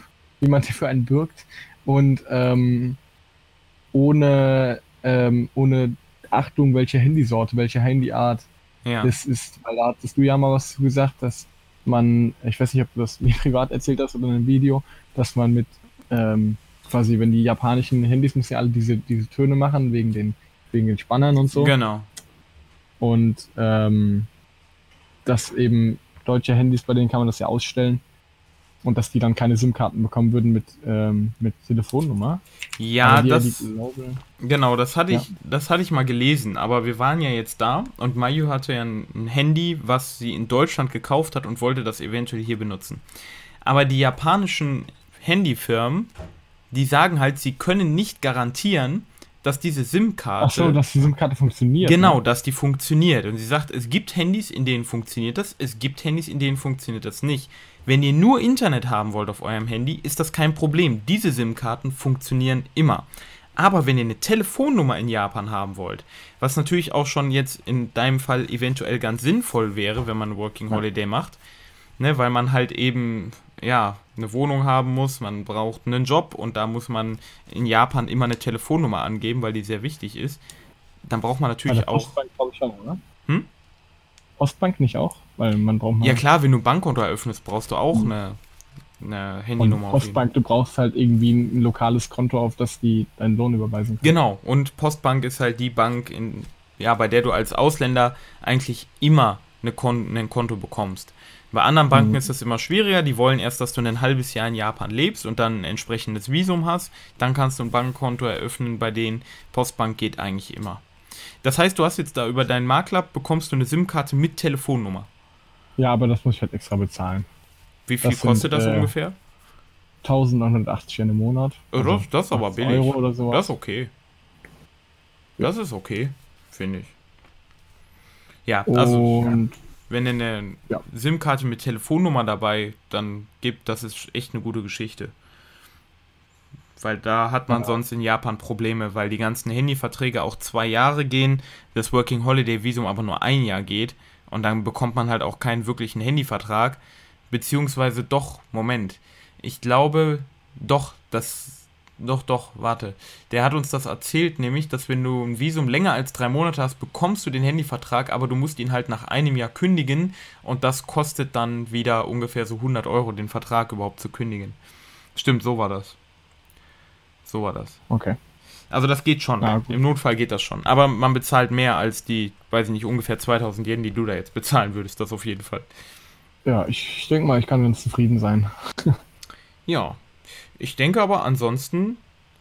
wie man die für einen bürgt und ähm, ohne, ähm, ohne Achtung, welche Handysorte, welche Handyart. Ja. Das ist, weil da hattest du ja mal was gesagt, dass man, ich weiß nicht, ob du das mir privat erzählt hast oder in einem Video, dass man mit ähm, quasi, wenn die japanischen Handys müssen ja alle diese, diese Töne machen, wegen den, wegen den Spannern und so. Genau. Und ähm, dass eben deutsche Handys, bei denen kann man das ja ausstellen. Und dass die dann keine SIM-Karten bekommen würden mit, ähm, mit Telefonnummer. Ja, die das, ID Global- genau, das hatte Ja. ich, das hatte ich mal gelesen, aber wir waren ja jetzt da und Mayu hatte ja ein, ein Handy, was sie in Deutschland gekauft hat und wollte das eventuell hier benutzen. Aber die japanischen Handyfirmen, die sagen halt, sie können nicht garantieren, dass diese SIM-Karte. Ach so, dass die SIM-Karte funktioniert. Genau, ne? dass die funktioniert. Und sie sagt, es gibt Handys, in denen funktioniert das, es gibt Handys, in denen funktioniert das nicht. Wenn ihr nur Internet haben wollt auf eurem Handy, ist das kein Problem. Diese SIM-Karten funktionieren immer. Aber wenn ihr eine Telefonnummer in Japan haben wollt, was natürlich auch schon jetzt in deinem Fall eventuell ganz sinnvoll wäre, wenn man Working. Holiday macht, ne, weil man halt eben ja eine Wohnung haben muss, man braucht einen Job und da muss man in Japan immer eine Telefonnummer angeben, weil die sehr wichtig ist. Dann braucht man natürlich der auch Postbank glaube ich schon, oder? Hm? Postbank nicht auch? Weil man braucht. Ja klar, wenn du ein Bankkonto eröffnest, brauchst du auch Mhm. eine, eine Und Handynummer Fall. Postbank, du brauchst halt irgendwie ein lokales Konto, auf das die deinen Lohn überweisen können. Genau, und Postbank ist halt die Bank, in, ja, bei der du als Ausländer eigentlich immer eine Kon ein Konto bekommst. Bei anderen Banken Mhm. ist das immer schwieriger, die wollen erst, dass du ein halbes Jahr in Japan lebst und dann ein entsprechendes Visum hast. Dann kannst du ein Bankkonto eröffnen, bei denen Postbank geht eigentlich immer. Das heißt, du hast jetzt da über deinen Makler bekommst du eine SIM-Karte mit Telefonnummer. Ja, aber das muss ich halt extra bezahlen. Wie viel Das sind, kostet das äh, ungefähr? 1980 Yen im Monat. Oh, das- das ist aber 80 billig. Euro oder sowas. Das ist okay. Das ist okay, finde ich. Ja, also Und wenn ihr eine Ja. SIM-Karte mit Telefonnummer dabei dann gibt, das ist echt eine gute Geschichte. Weil da hat man Ja. sonst in Japan Probleme, weil die ganzen Handyverträge auch zwei Jahre gehen, das Working Holiday Visum aber nur ein Jahr geht und dann bekommt man halt auch keinen wirklichen Handyvertrag. Beziehungsweise doch, Moment. Ich glaube, doch, das. Doch, doch, warte. Der hat uns das erzählt, nämlich, dass wenn du ein Visum länger als drei Monate hast, bekommst du den Handyvertrag, aber du musst ihn halt nach einem Jahr kündigen und das kostet dann wieder ungefähr so 100 Euro, den Vertrag überhaupt zu kündigen. Stimmt, so war das. So war das. okay. Also das geht schon. Ah, gut. Im Notfall geht das schon. Aber man bezahlt mehr als die, weiß ich nicht, ungefähr 2000 Yen, die du da jetzt bezahlen würdest. Das auf jeden Fall. Ja, ich, ich denke mal, ich kann ganz zufrieden sein. Ja. Ich denke aber ansonsten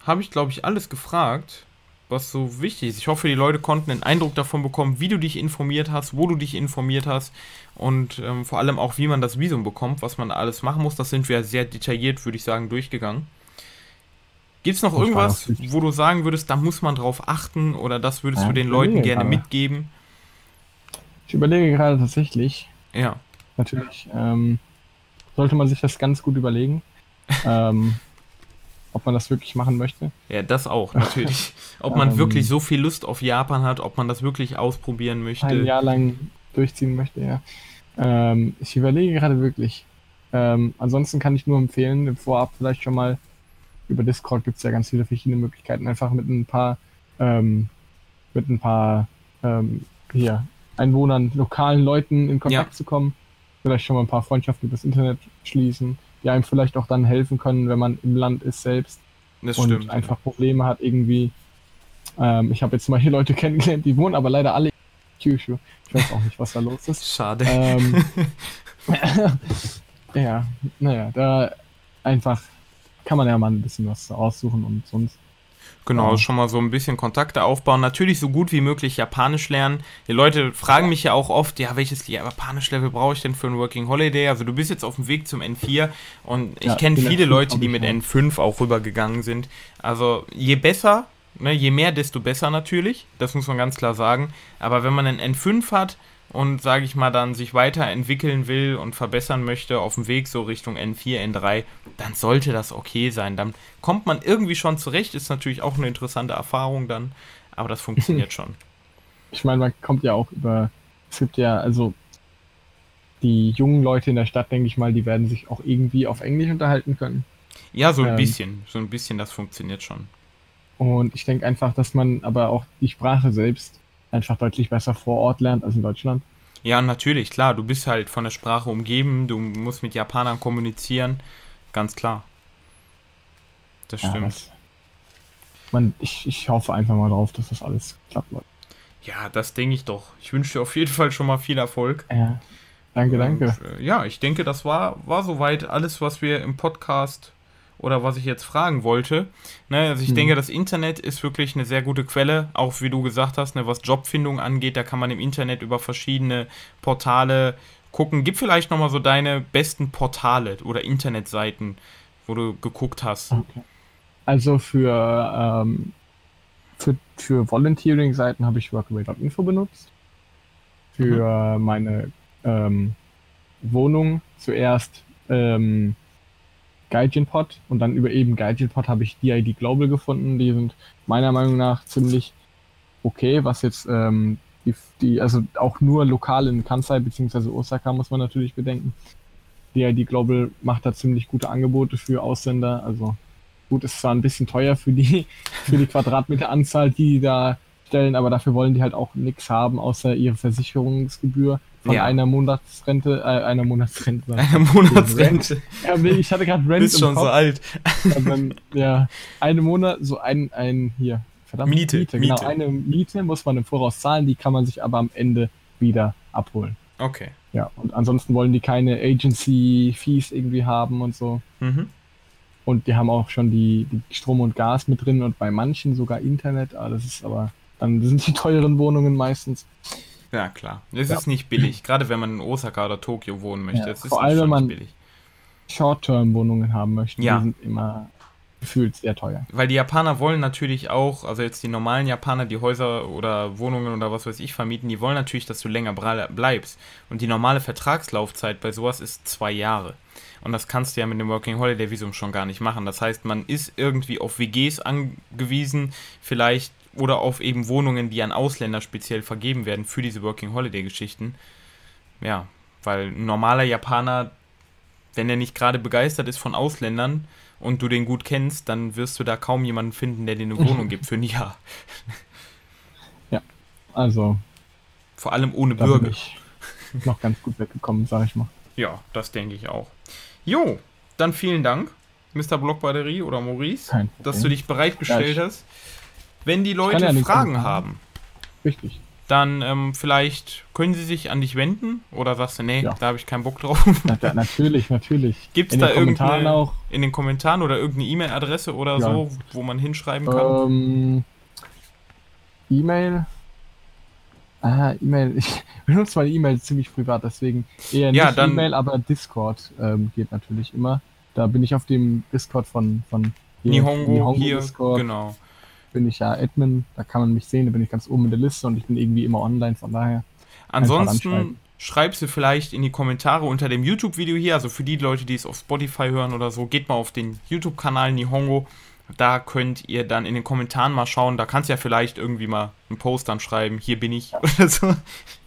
habe ich, glaube ich, alles gefragt, was so wichtig ist. Ich hoffe, die Leute konnten einen Eindruck davon bekommen, wie du dich informiert hast, wo du dich informiert hast und ähm, vor allem auch, wie man das Visum bekommt, was man alles machen muss. Das sind wir sehr detailliert, würde ich sagen, durchgegangen. Gibt es noch Ich irgendwas, wo du sagen würdest, da muss man drauf achten oder das würdest Ja, du den Leuten gerne gerade. mitgeben? Ich überlege gerade tatsächlich, Ja. natürlich, ähm, sollte man sich das ganz gut überlegen, ähm, ob man das wirklich machen möchte. Ja, das auch, natürlich. Ob man Ähm, wirklich so viel Lust auf Japan hat, ob man das wirklich ausprobieren möchte. ein Jahr lang durchziehen möchte, ja. Ähm, ich überlege gerade wirklich. Ähm, ansonsten kann ich nur empfehlen, im Vorab vielleicht schon mal über Discord gibt es ja ganz viele verschiedene Möglichkeiten, einfach mit ein paar, ähm, mit ein paar ähm, hier, Einwohnern, lokalen Leuten in Kontakt ja. zu kommen. Vielleicht schon mal ein paar Freundschaften übers Internet schließen, die einem vielleicht auch dann helfen können, wenn man im Land ist selbst das und stimmt, einfach ja. Probleme hat irgendwie. Ähm, ich habe jetzt mal hier Leute kennengelernt, die wohnen aber leider alle in Kyushu. Ich weiß auch nicht, was da los ist. Schade. Ähm, ja, naja, da einfach kann man ja mal ein bisschen was aussuchen und sonst Genau, schon mal so ein bisschen Kontakte aufbauen. Natürlich so gut wie möglich Japanisch lernen. Die Leute fragen mich ja auch oft, ja, welches Japanisch-Level brauche ich denn für ein Working Holiday? Also du bist jetzt auf dem Weg zum N4 und ich ja, kenne viele Leute, die mit N5 auch rübergegangen sind. Also je besser, ne, je mehr, desto besser natürlich. Das muss man ganz klar sagen. Aber wenn man einen N5 hat, und, sage ich mal, dann sich weiterentwickeln will und verbessern möchte auf dem Weg so Richtung N4, N3, dann sollte das okay sein. Dann kommt man irgendwie schon zurecht, ist natürlich auch eine interessante Erfahrung dann, aber das funktioniert schon. Ich meine, man kommt ja auch über, es gibt ja, also die jungen Leute in der Stadt, denke ich mal, die werden sich auch irgendwie auf Englisch unterhalten können. Ja, so ein ähm, bisschen, so ein bisschen, das funktioniert schon. Und ich denke einfach, dass man aber auch die Sprache selbst einfach deutlich besser vor Ort lernt als in Deutschland. Ja, natürlich, klar. Du bist halt von der Sprache umgeben, du musst mit Japanern kommunizieren, ganz klar. Das stimmt. Ja, das, man, ich, ich hoffe einfach mal drauf, dass das alles klappt. Ja, das denke ich doch. Ich wünsche dir auf jeden Fall schon mal viel Erfolg. Ja. Danke, danke. Und, äh, ja, ich denke, das war, war soweit alles, was wir im Podcast oder was ich jetzt fragen wollte. Ne, also ich mhm. denke, das Internet ist wirklich eine sehr gute Quelle, auch wie du gesagt hast, ne, was Jobfindung angeht, da kann man im Internet über verschiedene Portale gucken. Gib vielleicht nochmal so deine besten Portale oder Internetseiten, wo du geguckt hast. Okay. Also für, ähm, für, für Volunteering-Seiten habe ich Workaway.info benutzt. Für mhm. meine ähm, Wohnung zuerst ähm, Gaijin-Pod und dann über eben Gaijin-Pod habe ich DID Global gefunden. Die sind meiner Meinung nach ziemlich okay, was jetzt ähm, die, die, also auch nur lokal in Kansai bzw. Osaka muss man natürlich bedenken. DID Global macht da ziemlich gute Angebote für Ausländer. Also gut, ist zwar ein bisschen teuer für die, für die Quadratmeteranzahl, die die da stellen, aber dafür wollen die halt auch nichts haben, außer ihre Versicherungsgebühr von ja. einer Monatsrente, äh, einer Monatsrente. Eine Monatsrente. Ja, ich hatte gerade Rent. Bist schon Kopf. so alt. Dann, ja, eine Monat, so ein, ein, hier, verdammt. Miete, Miete, genau. Eine Miete muss man im Voraus zahlen, die kann man sich aber am Ende wieder abholen. Okay. Ja, und ansonsten wollen die keine Agency-Fees irgendwie haben und so. Mhm. Und die haben auch schon die, die Strom und Gas mit drin und bei manchen sogar Internet, aber das ist aber, dann sind die teuren Wohnungen meistens. Ja, klar. Es ja. ist nicht billig, gerade wenn man in Osaka oder Tokio wohnen möchte. Ja, vor allem, wenn man Short-Term-Wohnungen haben möchte, ja. die sind immer gefühlt sehr teuer. Weil die Japaner wollen natürlich auch, also jetzt die normalen Japaner, die Häuser oder Wohnungen oder was weiß ich vermieten, die wollen natürlich, dass du länger bleibst. Und die normale Vertragslaufzeit bei sowas ist zwei Jahre. Und das kannst du ja mit dem Working Holiday Visum schon gar nicht machen. Das heißt, man ist irgendwie auf WGs angewiesen, vielleicht oder auf eben Wohnungen, die an Ausländer speziell vergeben werden für diese Working Holiday Geschichten. Ja, weil ein normaler Japaner, wenn er nicht gerade begeistert ist von Ausländern und du den gut kennst, dann wirst du da kaum jemanden finden, der dir eine Wohnung gibt für ein Jahr. Ja, also. Vor allem ohne Bürger. Bin ich noch ganz gut weggekommen, sag ich mal. Ja, das denke ich auch. Jo, dann vielen Dank, Mr. Blockbatterie oder Maurice, dass du dich bereitgestellt ja, hast. Wenn die Leute ja Fragen haben, Richtig. dann ähm, vielleicht können sie sich an dich wenden oder sagst du, nee, ja. da habe ich keinen Bock drauf. Na, natürlich, natürlich. Gibt es da irgendeine auch in den Kommentaren oder irgendeine E-Mail-Adresse oder ja. so, wo man hinschreiben kann? Ähm, E-Mail. Ah, E-Mail. Ich benutze meine E-Mail ziemlich privat, deswegen eher nicht ja, E-Mail, aber Discord ähm, geht natürlich immer. Da bin ich auf dem Discord von, von hier, Nihongo, Nihongo hier, Discord. genau bin ich ja Admin, da kann man mich sehen, da bin ich ganz oben in der Liste und ich bin irgendwie immer online, von daher. Ansonsten schreib sie vielleicht in die Kommentare unter dem YouTube-Video hier, also für die Leute, die es auf Spotify hören oder so, geht mal auf den YouTube-Kanal Nihongo. Da könnt ihr dann in den Kommentaren mal schauen. Da kannst du ja vielleicht irgendwie mal einen Post dann schreiben, hier bin ich oder so.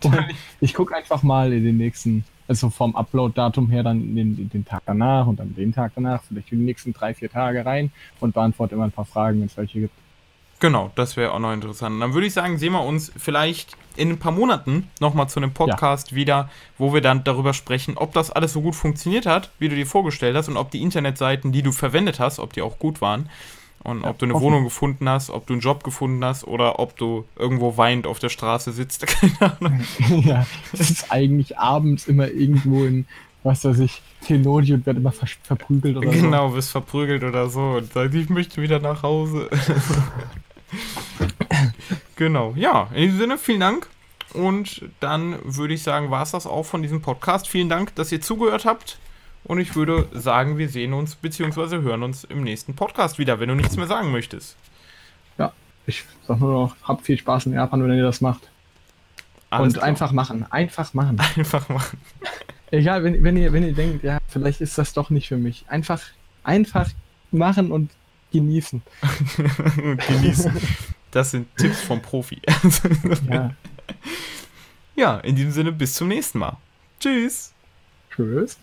Ich gucke einfach mal in den nächsten Also vom Upload-Datum her dann den, den Tag danach und dann den Tag danach, vielleicht für die nächsten drei, vier Tage rein und beantworte immer ein paar Fragen, wenn es welche gibt. Genau, das wäre auch noch interessant. Dann würde ich sagen, sehen wir uns vielleicht in ein paar Monaten nochmal zu einem Podcast ja. wieder, wo wir dann darüber sprechen, ob das alles so gut funktioniert hat, wie du dir vorgestellt hast und ob die Internetseiten, die du verwendet hast, ob die auch gut waren. Und ja, ob du eine hoffen. Wohnung gefunden hast, ob du einen Job gefunden hast oder ob du irgendwo weinend auf der Straße sitzt. Keine Ahnung. ja, das ist eigentlich abends immer irgendwo in, was weiß ich, Tenodi und wird immer ver verprügelt oder genau, so. Genau, wirst verprügelt oder so und sagst, ich möchte wieder nach Hause. genau, ja, in diesem Sinne, vielen Dank. Und dann würde ich sagen, war es das auch von diesem Podcast. Vielen Dank, dass ihr zugehört habt. Und ich würde sagen, wir sehen uns bzw. hören uns im nächsten Podcast wieder, wenn du nichts mehr sagen möchtest. Ja, ich sag nur noch, habt viel Spaß in Japan, wenn ihr das macht. Alles Und klar. einfach machen, einfach machen. Einfach machen. Egal, wenn, wenn, ihr, wenn ihr denkt, ja, vielleicht ist das doch nicht für mich. Einfach, einfach machen und genießen. genießen. Das sind Tipps vom Profi. ja. ja, in diesem Sinne, bis zum nächsten Mal. Tschüss. Tschüss.